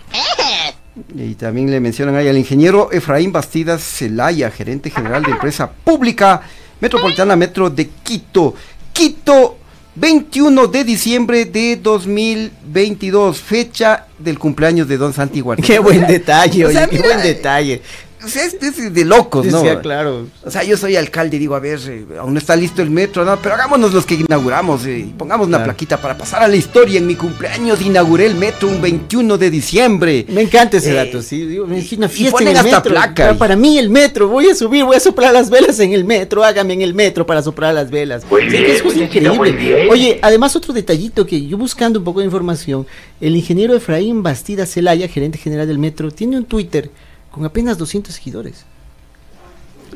Y también le mencionan ahí al ingeniero Efraín Bastidas Celaya, gerente general de empresa pública metropolitana Metro de Quito. Quito, 21 de diciembre de 2022, fecha del cumpleaños de Don Santi. Qué buen detalle, O oye, sea, qué mira, buen detalle. Sea, es, es de locos, ¿no? Decía, claro. O sea, yo soy alcalde y digo, a ver, eh, aún no está listo el metro, ¿no? Pero hagámonos los que inauguramos eh, y pongamos una Claro. plaquita para pasar a la historia. En mi cumpleaños inauguré el metro un 21 de diciembre. Me encanta ese Eh, dato, sí. Digo, me una y fiesta ponen en el hasta metro. placa Para, mí el metro, voy a subir, voy a soplar las velas en el metro, hágame en el metro para soplar las velas. Muy Sí, bien, que eso es muy bien, increíble. bien. Oye, además otro detallito que yo buscando un poco de información, el ingeniero Efraín Bastida Celaya, gerente general del metro, tiene un Twitter con apenas 200 seguidores.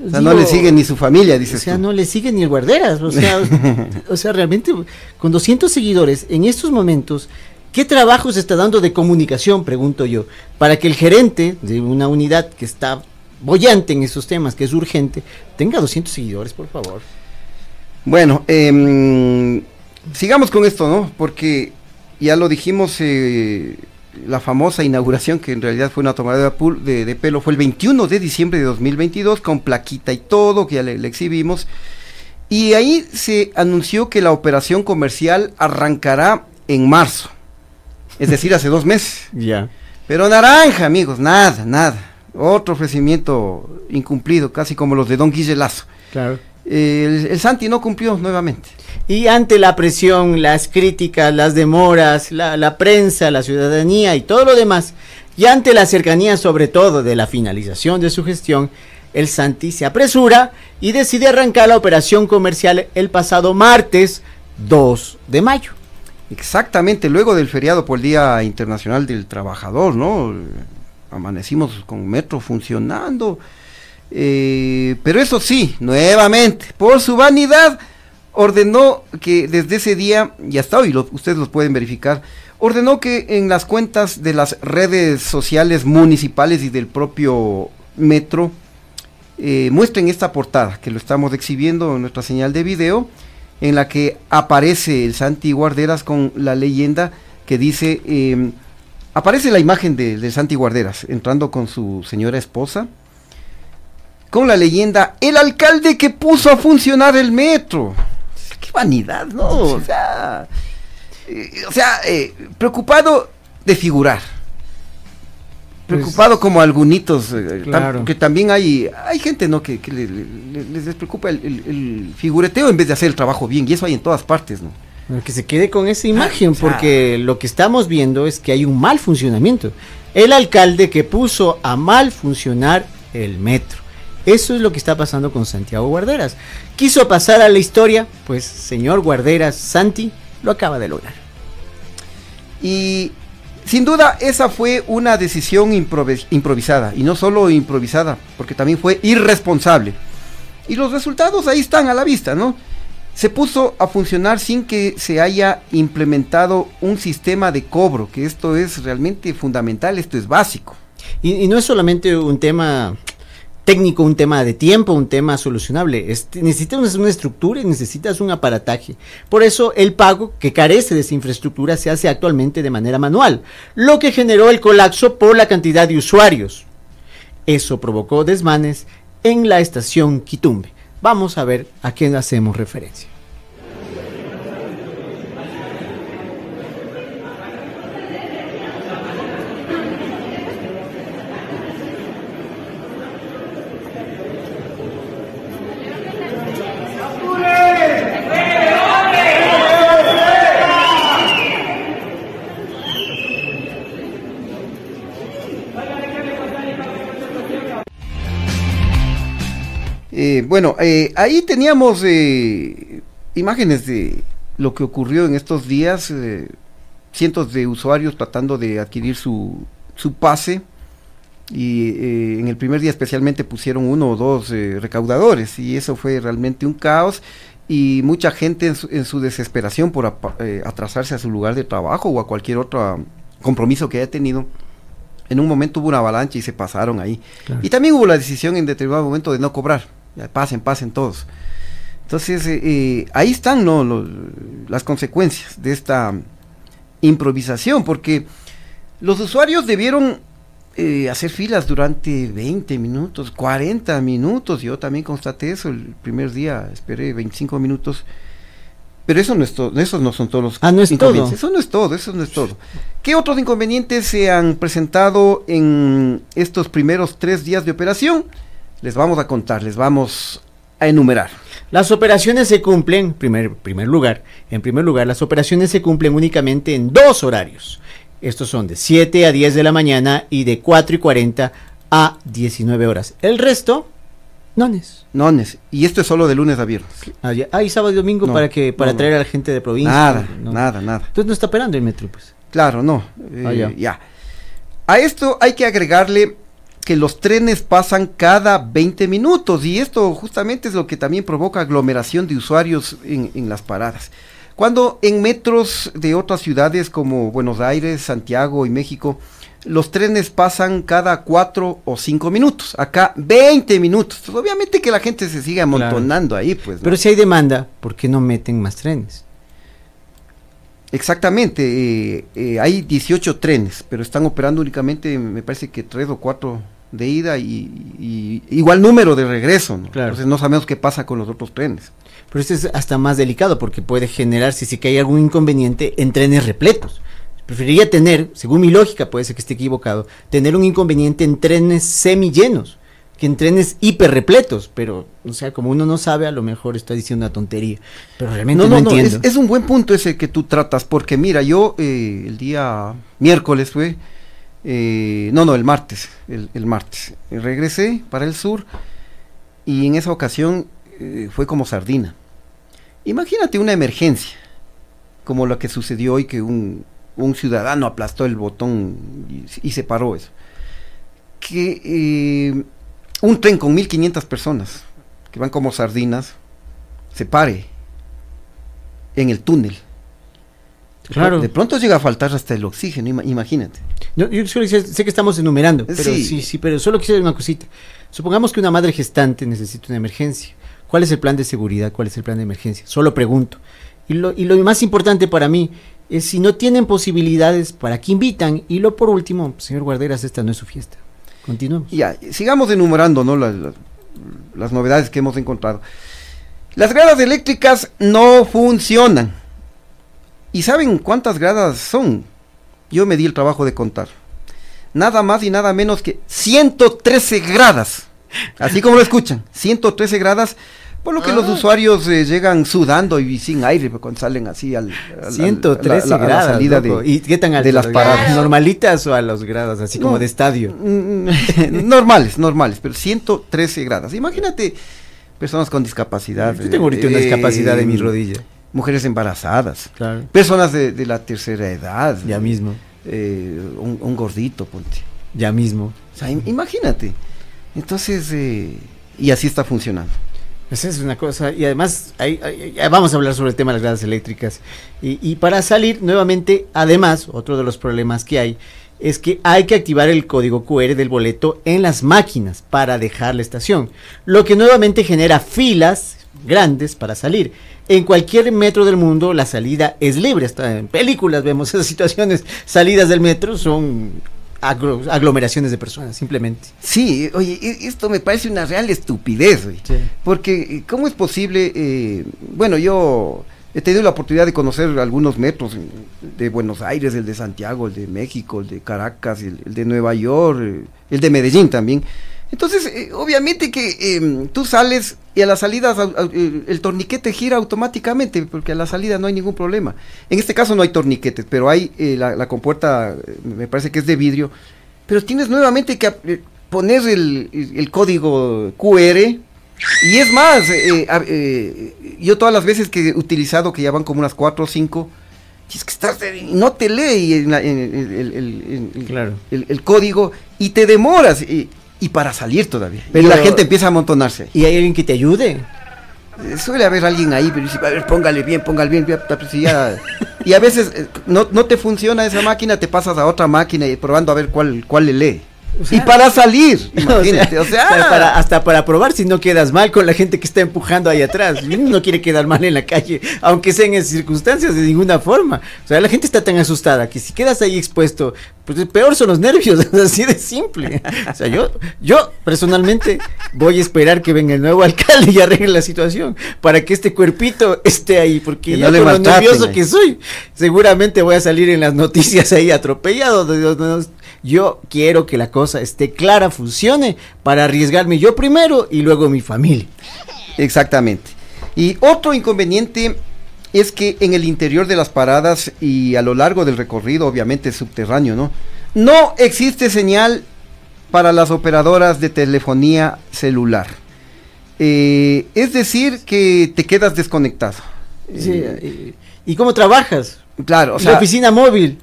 O sea, no le sigue ni su familia, dice. O sea, no le sigue ni el guarderas. O sea, o sea, realmente, con 200 seguidores en estos momentos, ¿qué trabajo se está dando de comunicación, pregunto yo, para que el gerente de una unidad que está bollante en esos temas, que es urgente, tenga 200 seguidores, por favor? Bueno, eh, sigamos con esto, ¿no? Porque ya lo dijimos, eh, la famosa inauguración, que en realidad fue una tomada de, de, pelo, fue el 21 de diciembre de 2022, con plaquita y todo, que ya le, le, exhibimos. Y ahí se anunció que la operación comercial arrancará en marzo, es decir, hace dos meses. Ya. Pero naranja, amigos, nada, nada. Otro ofrecimiento incumplido, casi como los de Don Guille Lazo. Claro. Eh, el, el, Santi no cumplió nuevamente. Y ante la presión, las críticas, las demoras, la, la, prensa, la ciudadanía y todo lo demás, y ante la cercanía sobre todo de la finalización de su gestión, el Santi se apresura y decide arrancar la operación comercial el pasado martes 2 de mayo. Exactamente, luego del feriado por el Día Internacional del Trabajador, ¿no? Amanecimos con Metro funcionando. Eh, pero eso sí, nuevamente, por su vanidad, ordenó que desde ese día, y hasta hoy lo, ustedes los pueden verificar, ordenó que en las cuentas de las redes sociales municipales y del propio metro eh, muestren esta portada, que lo estamos exhibiendo en nuestra señal de video, en la que aparece el Santi Guarderas con la leyenda que dice, eh, aparece la imagen de, de Santi Guarderas entrando con su señora esposa, con la leyenda, el alcalde que puso a funcionar el metro. Qué vanidad, ¿no? O sea, eh, o sea eh, preocupado de figurar. Preocupado pues, como algunitos, eh, claro. tam, que también hay hay gente no que, que le, le, les despreocupa el, el, el, figureteo en vez de hacer el trabajo bien, y eso hay en todas partes, ¿no? Que se quede con esa imagen, porque lo que estamos viendo es que hay un mal funcionamiento. El alcalde que puso a mal funcionar el metro. Eso es lo que está pasando con Santiago Guarderas. Quiso pasar a la historia, pues señor Guarderas Santi lo acaba de lograr. Y sin duda esa fue una decisión improvis improvisada, y no solo improvisada, porque también fue irresponsable. Y los resultados ahí están a la vista, ¿no? Se puso a funcionar sin que se haya implementado un sistema de cobro, que esto es realmente fundamental, esto es básico. Y, y no es solamente un tema técnico, un tema de tiempo, un tema solucionable. Este, necesitas una estructura y necesitas un aparataje. Por eso el pago que carece de esa infraestructura se hace actualmente de manera manual, lo que generó el colapso por la cantidad de usuarios. Eso provocó desmanes en la estación Quitumbe. Vamos a ver a qué hacemos referencia. Eh, bueno, eh, ahí teníamos eh, imágenes de lo que ocurrió en estos días, eh, cientos de usuarios tratando de adquirir su, su pase y eh, en el primer día especialmente pusieron uno o dos recaudadores y eso fue realmente un caos y mucha gente en su, en su desesperación por atrasarse a su lugar de trabajo o a cualquier otro compromiso que haya tenido en un momento hubo una avalancha y se pasaron ahí. Claro. Y también hubo la decisión en determinado momento de no cobrar. Pasen, pasen todos. Entonces, eh, eh, ahí están ¿no? Los, las consecuencias de esta improvisación, porque los usuarios debieron eh, hacer filas durante 20 minutos, 40 minutos. Yo también constaté eso el primer día, esperé 25 minutos. Pero eso no es todo, esos no son todos los ah, no es inconvenientes. Todo. Eso no es todo, eso no es todo. ¿Qué otros inconvenientes se han presentado en estos primeros tres días de operación? Les vamos a contar, les vamos a enumerar. Las operaciones se cumplen, primer, primer lugar, en primer lugar, las operaciones se cumplen únicamente en dos horarios. Estos son de 7 a 10 de la mañana y de 4 y 40 a 19 horas. El resto, nones. Nones. Y esto es solo de lunes a viernes. Ah, ya. ah y sábado y domingo no, para que para no, traer a la gente de provincia. Nada, nada, nada. Entonces no está operando el metro, pues. Claro, no. Eh, ah, ya. ya. A esto hay que agregarle que los trenes pasan cada 20 minutos y esto justamente es lo que también provoca aglomeración de usuarios en, en las paradas. Cuando en metros de otras ciudades como Buenos Aires, Santiago y México, los trenes pasan cada cuatro o cinco minutos. Acá 20 minutos. Obviamente que la gente se sigue amontonando ahí, pues. ¿no? Pero si hay demanda, ¿por qué no meten más trenes? Exactamente, eh, eh, hay 18 trenes, pero están operando únicamente, me parece que tres o cuatro de ida y, y igual número de regreso, ¿no? Claro. Entonces no sabemos qué pasa con los otros trenes. Pero esto es hasta más delicado porque puede generar, si sí que hay algún inconveniente, en trenes repletos. Preferiría tener, según mi lógica, puede ser que esté equivocado, tener un inconveniente en trenes semillenos que en trenes hiper repletos, pero, o sea, como uno no sabe, a lo mejor está diciendo una tontería, pero realmente no, entiendo. Es, es, un buen punto ese que tú tratas, porque mira, yo eh, el día miércoles fue, eh, no, no, el martes, el, martes, regresé para el sur y en esa ocasión eh, fue como sardina. Imagínate una emergencia, como la que sucedió hoy, que un, ciudadano aplastó el botón y, y se paró eso. Que eh, un tren con 1500 personas, que van como sardinas, se pare en el túnel. Claro. De pronto llega a faltar hasta el oxígeno, ima imagínate. No, yo solo sé, sé, que estamos enumerando, pero sí. sí, sí, pero solo quisiera una cosita. Supongamos que una madre gestante necesita una emergencia. ¿Cuál es el plan de seguridad? ¿Cuál es el plan de emergencia? Solo pregunto. Y lo, y lo más importante para mí es si no tienen posibilidades, ¿para qué invitan? Y lo por último, señor Guarderas, esta no es su fiesta. Continuemos. Ya, sigamos enumerando ¿no? las, las, las novedades que hemos encontrado. Las gradas eléctricas no funcionan. ¿Y saben cuántas gradas son? Yo me di el trabajo de contar. Nada más y nada menos que 113 gradas. Así como lo escuchan, 113 gradas. Por lo que ah. los usuarios eh, llegan sudando y sin aire cuando salen así al, al 113 la, la, gradas, la salida de, ¿Y qué tan de las paradas. ¿Normalitas o a los grados, así no, como de estadio? normales, normales, pero 113 gradas. Imagínate personas con discapacidad. Yo tengo ahorita eh, una discapacidad de mi rodilla. Mujeres embarazadas, claro. personas de, de, la tercera edad. Ya mismo. Eh, un, un, gordito, ponte. Ya mismo. O sea, imagínate. Entonces, eh, y así está funcionando. Esa es una cosa, y además, hay, hay, vamos a hablar sobre el tema de las gradas eléctricas. Y, y, para salir, nuevamente, además, otro de los problemas que hay es que hay que activar el código QR del boleto en las máquinas para dejar la estación, lo que nuevamente genera filas grandes para salir. En cualquier metro del mundo la salida es libre, hasta en películas vemos esas situaciones, salidas del metro son aglomeraciones de personas, simplemente. Sí, oye, esto me parece una real estupidez, güey. Sí. Porque, ¿cómo es posible? Eh, bueno, yo he tenido la oportunidad de conocer algunos metros de Buenos Aires, el de Santiago, el de México, el de Caracas, el, el de Nueva York, el de Medellín también. Entonces, eh, obviamente que eh, tú sales y a la salida el, el torniquete gira automáticamente, porque a la salida no hay ningún problema. En este caso no hay torniquetes, pero hay eh, la, la, compuerta, me parece que es de vidrio, pero tienes nuevamente que eh, poner el, el, código QR. Y es más, eh, yo todas las veces que he utilizado, que ya van como unas cuatro o cinco, es que estás, no te lee el, el, claro. el, código y te demoras. Y, y para salir todavía. Pero y la gente empieza a amontonarse. ¿Y hay alguien que te ayude? Eh, suele haber alguien ahí, pero dice, a ver, póngale bien, póngale bien, pues, y, ya, y a veces eh, no, no te funciona esa máquina, te pasas a otra máquina y probando a ver cuál, cuál le lee. O sea, y para salir, imagínate, o sea, o sea para, hasta para probar si no quedas mal con la gente que está empujando ahí atrás. No quiere quedar mal en la calle, aunque sean en circunstancias de ninguna forma. O sea, la gente está tan asustada que si quedas ahí expuesto, pues peor son los nervios, así de simple. O sea, yo, yo personalmente voy a esperar que venga el nuevo alcalde y arregle la situación para que este cuerpito esté ahí, porque yo no con lo nervioso que soy, seguramente voy a salir en las noticias ahí atropellado. Yo quiero que la cosa esté clara, funcione, para arriesgarme yo primero y luego mi familia. Exactamente. Y otro inconveniente es que en el interior de las paradas y a lo largo del recorrido, obviamente subterráneo, ¿no? No existe señal para las operadoras de telefonía celular. Eh, es decir, que te quedas desconectado. Sí, eh, ¿Y cómo trabajas? Claro, o sea, la oficina móvil.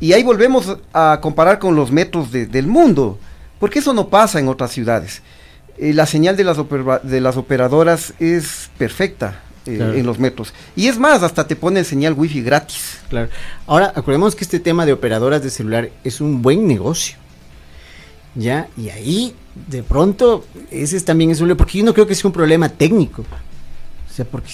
Y ahí volvemos a comparar con los metros de, del mundo. Porque eso no pasa en otras ciudades. Eh, la señal de las, opera- de las operadoras es perfecta eh, Claro. en los metros. Y es más, hasta te ponen señal wifi gratis. Claro. Ahora, acordemos que este tema de operadoras de celular es un buen negocio. ¿Ya? Y ahí, de pronto, ese es también es un... Porque yo no creo que sea un problema técnico. O sea, porque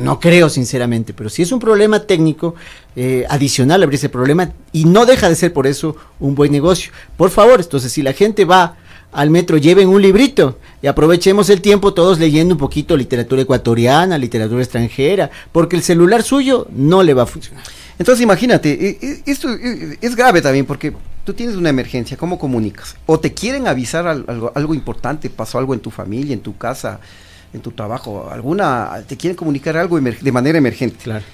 no creo, sinceramente. Pero si es un problema técnico eh, adicional, habría ese problema. Y no deja de ser por eso un buen negocio. Por favor, entonces, si la gente va al metro, lleven un librito y aprovechemos el tiempo todos leyendo un poquito literatura ecuatoriana, literatura extranjera, porque el celular suyo no le va a funcionar. Entonces imagínate, eh, eh, esto eh, es grave también porque tú tienes una emergencia, ¿cómo comunicas? O te quieren avisar al- algo, algo importante, pasó algo en tu familia, en tu casa, en tu trabajo, alguna, te quieren comunicar algo de manera emergente. Claro.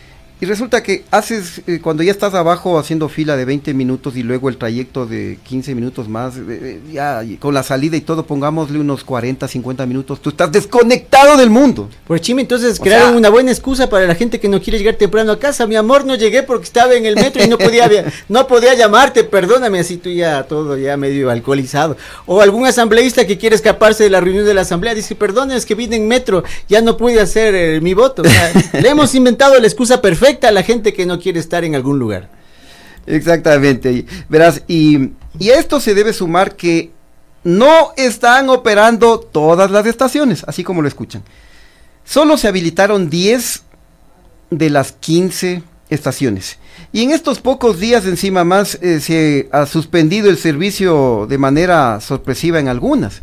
Y resulta que haces, eh, cuando ya estás abajo haciendo fila de 20 minutos y luego el trayecto de 15 minutos más, eh, eh, ya con la salida y todo, pongámosle unos 40, 50 minutos, tú estás desconectado del mundo. Por Chime, entonces O crearon sea- una buena excusa para la gente que no quiere llegar temprano a casa. Mi amor, no llegué porque estaba en el metro y no podía, no podía llamarte, perdóname, así tú ya todo ya medio alcoholizado. O algún asambleísta que quiere escaparse de la reunión de la asamblea, dice, perdón, es que vine en metro, ya no pude hacer eh, mi voto. O sea, le hemos inventado la excusa perfecta a la gente que no quiere estar en algún lugar. Exactamente, verás, y, y a esto se debe sumar que no están operando todas las estaciones, así como lo escuchan. Solo se habilitaron 10 de las 15 estaciones. Y en estos pocos días encima más eh, se ha suspendido el servicio de manera sorpresiva en algunas.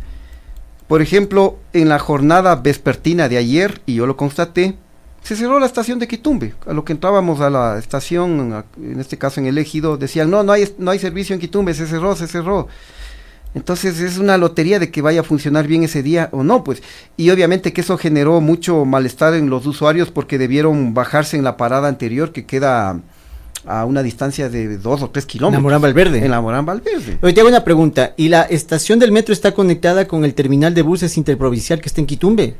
Por ejemplo, en la jornada vespertina de ayer, y yo lo constaté, se cerró la estación de Quitumbe. A lo que entrábamos a la estación, en este caso en el Ejido, decían, no, no hay, no hay servicio en Quitumbe, se cerró, se cerró. Entonces es una lotería de que vaya a funcionar bien ese día o no, pues. Y obviamente que eso generó mucho malestar en los usuarios porque debieron bajarse en la parada anterior que queda a una distancia de dos o tres kilómetros. En la Morán Valverde. En la Morán Valverde. Oye, te hago una pregunta. ¿Y la estación del metro está conectada con el terminal de buses interprovincial que está en Quitumbe?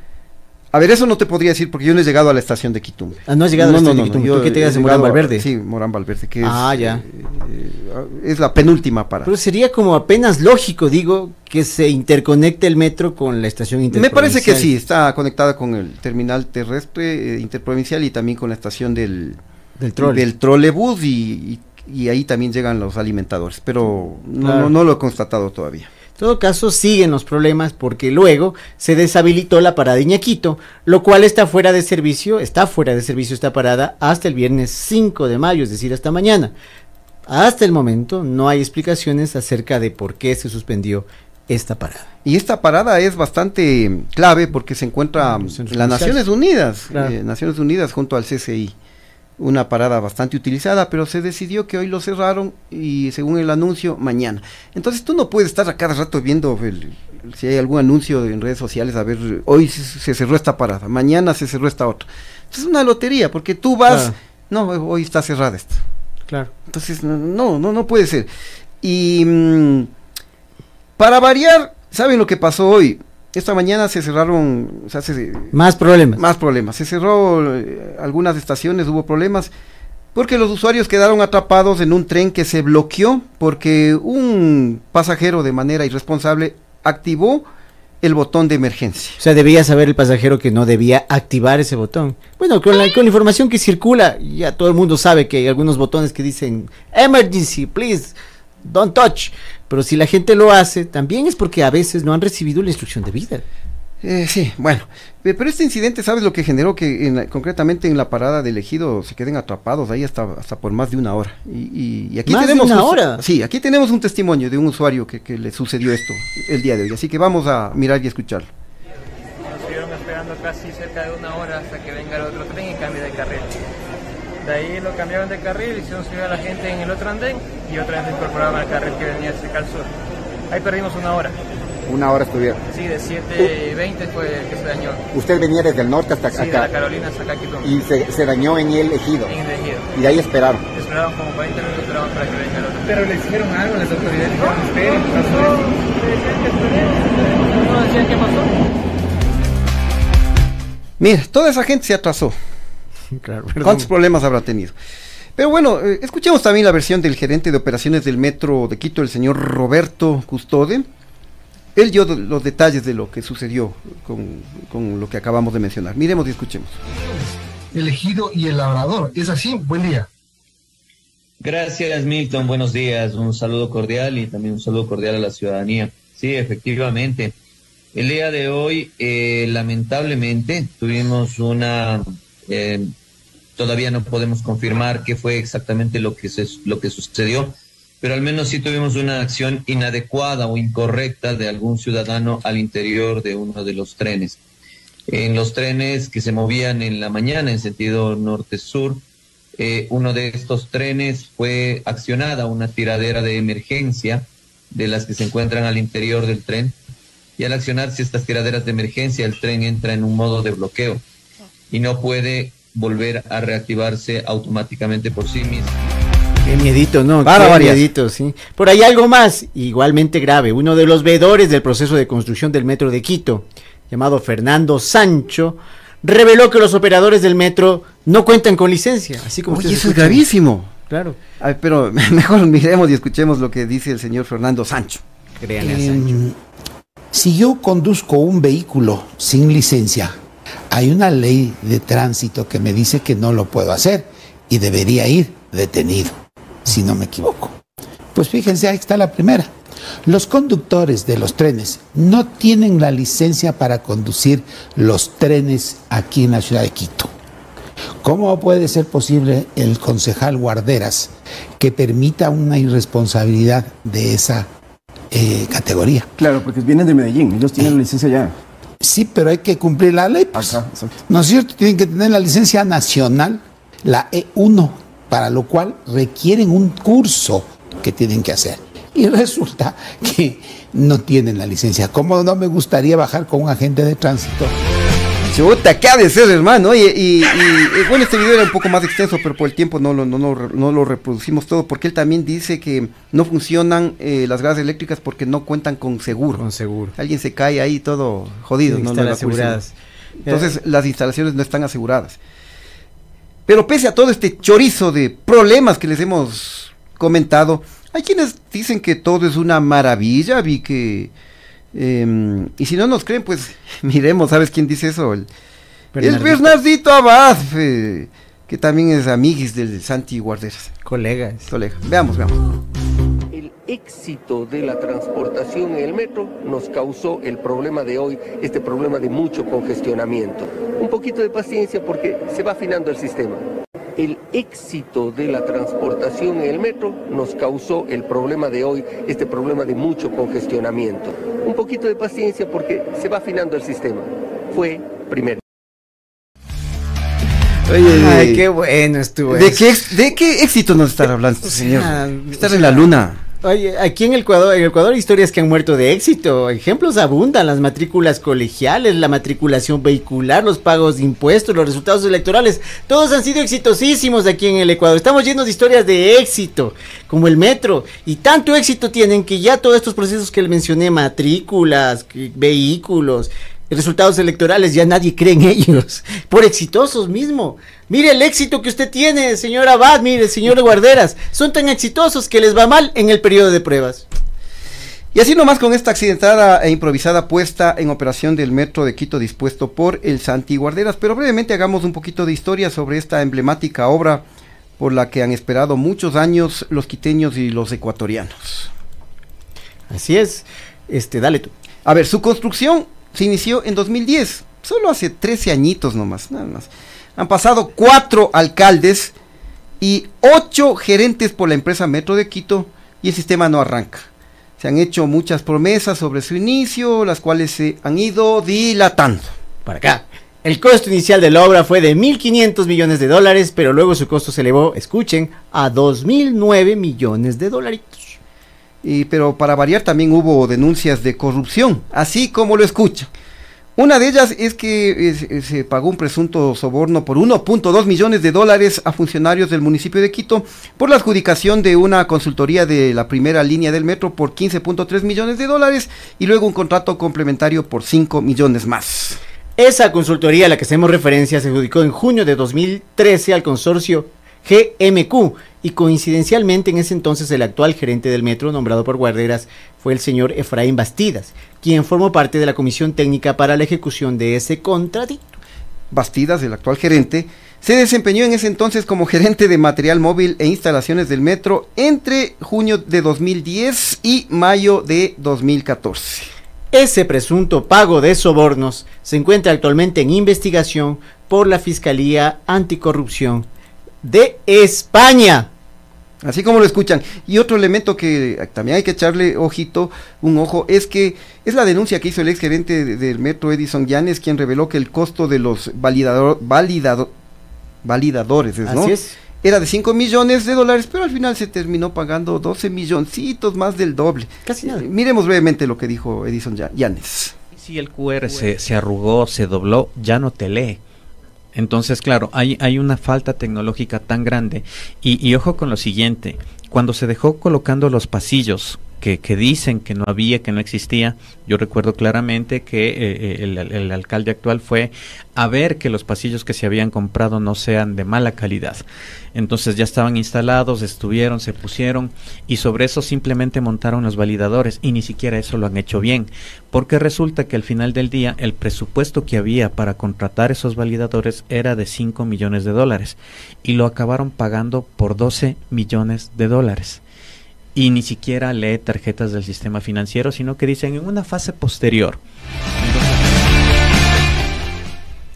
A ver, eso no te podría decir porque yo no he llegado a la estación de Quitumbe. Ah, no has llegado a la estación de Quitumbe. yo ¿Tú qué te quedas en Morán a- Valverde? Sí, Morán Valverde, que es, Ah, ya. eh, es la penúltima parada. Pero sería como apenas lógico, digo, que se interconecte el metro con la estación Me interprovincial. parece que sí, está conectada con el terminal terrestre eh, interprovincial y también con la estación del, Del trole. del trolebús y, y- y ahí también llegan los alimentadores, pero no, Claro. no, no lo he constatado todavía. En todo caso, siguen los problemas porque luego se deshabilitó la parada Iñaquito, lo cual está fuera de servicio, está fuera de servicio esta parada hasta el viernes 5 de mayo, es decir, hasta mañana. Hasta el momento no hay explicaciones acerca de por qué se suspendió esta parada. Y esta parada es bastante clave porque se encuentra en las. Naciones Unidas, Claro. eh, Naciones Unidas junto al CCI. Una parada bastante utilizada, pero se decidió que hoy lo cerraron y según el anuncio, mañana. Entonces tú no puedes estar a cada rato viendo el- si hay algún anuncio en redes sociales, a ver, hoy se, cerró esta parada, mañana se cerró esta otra. Entonces es una lotería, porque tú vas, no, hoy está cerrada esta. Claro. Entonces, no, no, no, no puede ser. Y mm, para variar, ¿saben lo que pasó hoy? Esta mañana se cerraron, o sea, se- Más problemas. más problemas. Se cerró eh, algunas estaciones, hubo problemas, porque los usuarios quedaron atrapados en un tren que se bloqueó porque un pasajero de manera irresponsable activó el botón de emergencia. O sea, debía saber el pasajero que no debía activar ese botón. Bueno, con la, con la información que circula, ya todo el mundo sabe que hay algunos botones que dicen emergency, please, don't touch. Pero si la gente lo hace, también es porque a veces no han recibido la instrucción debida. Eh, sí, bueno, eh, pero este incidente, ¿sabes lo que generó? Que en la- concretamente en la parada del ejido se queden atrapados ahí hasta, hasta por más de una hora. Y, y- y aquí ¿Más de tenemos una un- hora? Sí, aquí tenemos un testimonio de un usuario que, que le sucedió esto el día de hoy. Así que vamos a mirar y escucharlo. Nos estuvieron esperando casi cerca de una hora hasta que venga el otro tren y cambie de carril. De ahí lo cambiaron de carril, hicieron subir a la gente en el otro andén y otra vez lo incorporaron al carril que venía hacia el sur. Ahí perdimos una hora. Una hora estuvieron. Sí, de 7.20 fue que se dañó. Usted venía desde el norte hasta Sí, de acá la Carolina hasta acá, Quito. y se, se dañó en el ejido. En el ejido. Y de ahí esperaron. Esperaban como 40 minutos esperaban para que venga el otro. Pero le dijeron algo a las autoridades, dijeron, esperen, pasó No, esto. decían que esperemos, no decían qué pasó. Mira, toda esa gente se atrasó. Claro, ¿Cuántos problemas habrá tenido? Pero bueno, eh, escuchemos también la versión del gerente de operaciones del metro de Quito, el señor Roberto Custode, él dio los detalles de lo que sucedió con, con lo que acabamos de mencionar. Miremos y escuchemos. Elegido y el labrador, ¿es así? Buen día. Gracias, Milton. Buenos días. Un saludo cordial y también un saludo cordial a la ciudadanía. Sí, efectivamente. El día de hoy, eh, lamentablemente, tuvimos una. Eh, todavía no podemos confirmar qué fue exactamente lo que, se, lo que sucedió, pero al menos sí tuvimos una acción inadecuada o incorrecta de algún ciudadano al interior de uno de los trenes. En los trenes que se movían en la mañana en sentido norte-sur, eh, uno de estos trenes fue accionada una tiradera de emergencia de las que se encuentran al interior del tren. Y al accionarse estas tiraderas de emergencia, el tren entra en un modo de bloqueo y no puede volver a reactivarse automáticamente por sí mismo. Qué miedito, ¿no? Para Qué miedito, sí. Por ahí algo más, igualmente grave. Uno de los veedores del proceso de construcción del metro de Quito, llamado Fernando Sancho, reveló que los operadores del metro no cuentan con licencia. Así como Oye, eso es gravísimo. Claro. Ay, pero mejor miremos y escuchemos lo que dice el señor Fernando Sancho. Créanle a Em, Sancho. Si yo conduzco un vehículo sin licencia, hay una ley de tránsito que me dice que no lo puedo hacer y debería ir detenido, si no me equivoco. Pues fíjense, ahí está la primera. Los conductores de los trenes no tienen la licencia para conducir los trenes aquí en la ciudad de Quito. ¿Cómo puede ser posible el concejal Guarderas que permita una irresponsabilidad de esa eh, categoría? Claro, porque vienen de Medellín, ellos tienen la licencia ya. Sí, pero hay que cumplir la ley. pues. ¿No es cierto? Tienen que tener la licencia nacional, la E1, para lo cual requieren un curso que tienen que hacer. Y resulta que no tienen la licencia. ¿Cómo no me gustaría bajar con un agente de tránsito? Chuta, ¿qué ha de ser, hermano? Oye, y, y- y, bueno, este video era un poco más extenso, pero por el tiempo no lo, no, lo- no lo reproducimos todo, porque él también dice que no funcionan eh, las gradas eléctricas porque no cuentan con seguro. Con seguro. Alguien se cae ahí todo jodido, no, no culpa. aseguradas. Entonces, las instalaciones no están aseguradas. Pero pese a todo este chorizo de problemas que les hemos comentado, hay quienes dicen que todo es una maravilla, vi que... em, y si no nos creen, pues miremos, ¿sabes quién dice eso? El, el Bernardito. Bernardito Abad, eh, que también es amiguis del Santi Guarderas. Colegas. Colega. Veamos, veamos. El éxito de la transportación en el metro nos causó el problema de hoy, este problema de mucho congestionamiento. Un poquito de paciencia porque se va afinando el sistema. El éxito de la transportación en el metro nos causó el problema de hoy, este problema de mucho congestionamiento. Un poquito de paciencia porque se va afinando el sistema. Fue primero. Oye, Ay, qué bueno estuvo ¿De eso. qué, ¿De qué éxito nos estará hablando este señor? sea, Estar o en la luna. Oye, aquí en el Ecuador, en Ecuador hay historias que han muerto de éxito. Ejemplos abundan, las matrículas colegiales, la matriculación vehicular, los pagos de impuestos, los resultados electorales. Todos han sido exitosísimos aquí en el Ecuador. Estamos llenos de historias de éxito, como el metro. Y tanto éxito tienen que ya todos estos procesos que le mencioné, matrículas, vehículos, resultados electorales, ya nadie cree en ellos. Por exitosos mismo. Mire el éxito que usted tiene, señor Abad, mire, señor Guarderas. Son tan exitosos que les va mal en el periodo de pruebas. Y así nomás con esta accidentada e improvisada puesta en operación del metro de Quito dispuesto por el Santi Guarderas. Pero brevemente hagamos un poquito de historia sobre esta emblemática obra por la que han esperado muchos años los quiteños y los ecuatorianos. Así es. Este, dale tú. A ver, su construcción se inició en 2010, solo hace 13 añitos nomás, nada más. Han pasado cuatro alcaldes y ocho gerentes por la empresa Metro de Quito y el sistema no arranca. Se han hecho muchas promesas sobre su inicio, las cuales se han ido dilatando. Para acá. El costo inicial de la obra fue de 1.500 millones de dólares, pero luego su costo se elevó, escuchen, a 2.009 millones de dolaritos. Y, pero para variar también hubo denuncias de corrupción, así como lo escucha. Una de ellas es que eh, se- pagó un presunto soborno por 1.2 millones de dólares a funcionarios del municipio de Quito por la adjudicación de una consultoría de la primera línea del metro por 15.3 millones de dólares y luego un contrato complementario por 5 millones más. Esa consultoría a la que hacemos referencia se adjudicó en junio de 2013 al consorcio GMQ y coincidencialmente en ese entonces el actual gerente del metro nombrado por Guarderas fue el señor Efraín Bastidas, quien formó parte de la comisión técnica para la ejecución de ese contradicto. Bastidas, el actual gerente, se desempeñó en ese entonces como gerente de material móvil e instalaciones del metro entre junio de 2010 y mayo de 2014. Ese presunto pago de sobornos se encuentra actualmente en investigación por la Fiscalía Anticorrupción de España. Así como lo escuchan. Y otro elemento que también hay que echarle ojito, un ojo, es que es la denuncia que hizo el ex gerente del metro Edison Llanes, quien reveló que el costo de los validador, validado, validadores, ¿no? Así es. Era de 5 millones de dólares, pero al final se terminó pagando 12 milloncitos, más del doble. Casi nada. Miremos brevemente lo que dijo Edison Llanes. Si el QR se, se arrugó, se dobló, ya no te lee. Entonces, claro, hay, hay una falta tecnológica tan grande. Y, y ojo con lo siguiente, cuando se dejó colocando los pasillos que, dicen que no había, que no existía. Yo recuerdo claramente que eh, el, el, alcalde actual fue a ver que los pasillos que se habían comprado no sean de mala calidad. Entonces ya estaban instalados, estuvieron, se pusieron y sobre eso simplemente montaron los validadores y ni siquiera eso lo han hecho bien. Porque resulta que al final del día el presupuesto que había para contratar esos validadores era de 5 millones de dólares y lo acabaron pagando por 12 millones de dólares y ni siquiera lee tarjetas del sistema financiero, sino que dicen en una fase posterior.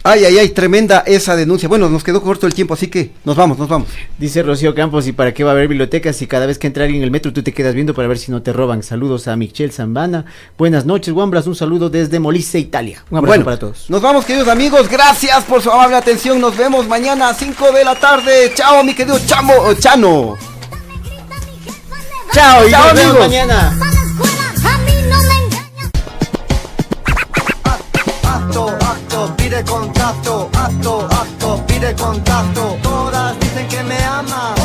Ay, ay, ay, tremenda esa denuncia. Bueno, nos quedó corto el tiempo, así que nos vamos, nos vamos. Dice Rocío Campos, ¿y para qué va a haber bibliotecas si cada vez que entra alguien en el metro tú te quedas viendo para ver si no te roban? Saludos a Michelle Zambana. Buenas noches, Wambras, un saludo desde Molise, Italia. Un abrazo bueno, para todos. Nos vamos, queridos amigos. Gracias por su amable atención. Nos vemos mañana a 5 de la tarde. Chao, mi querido Chamo, Chano. Chao, y Chao, mañana. Contacto, acto, acto, pide contacto. Me.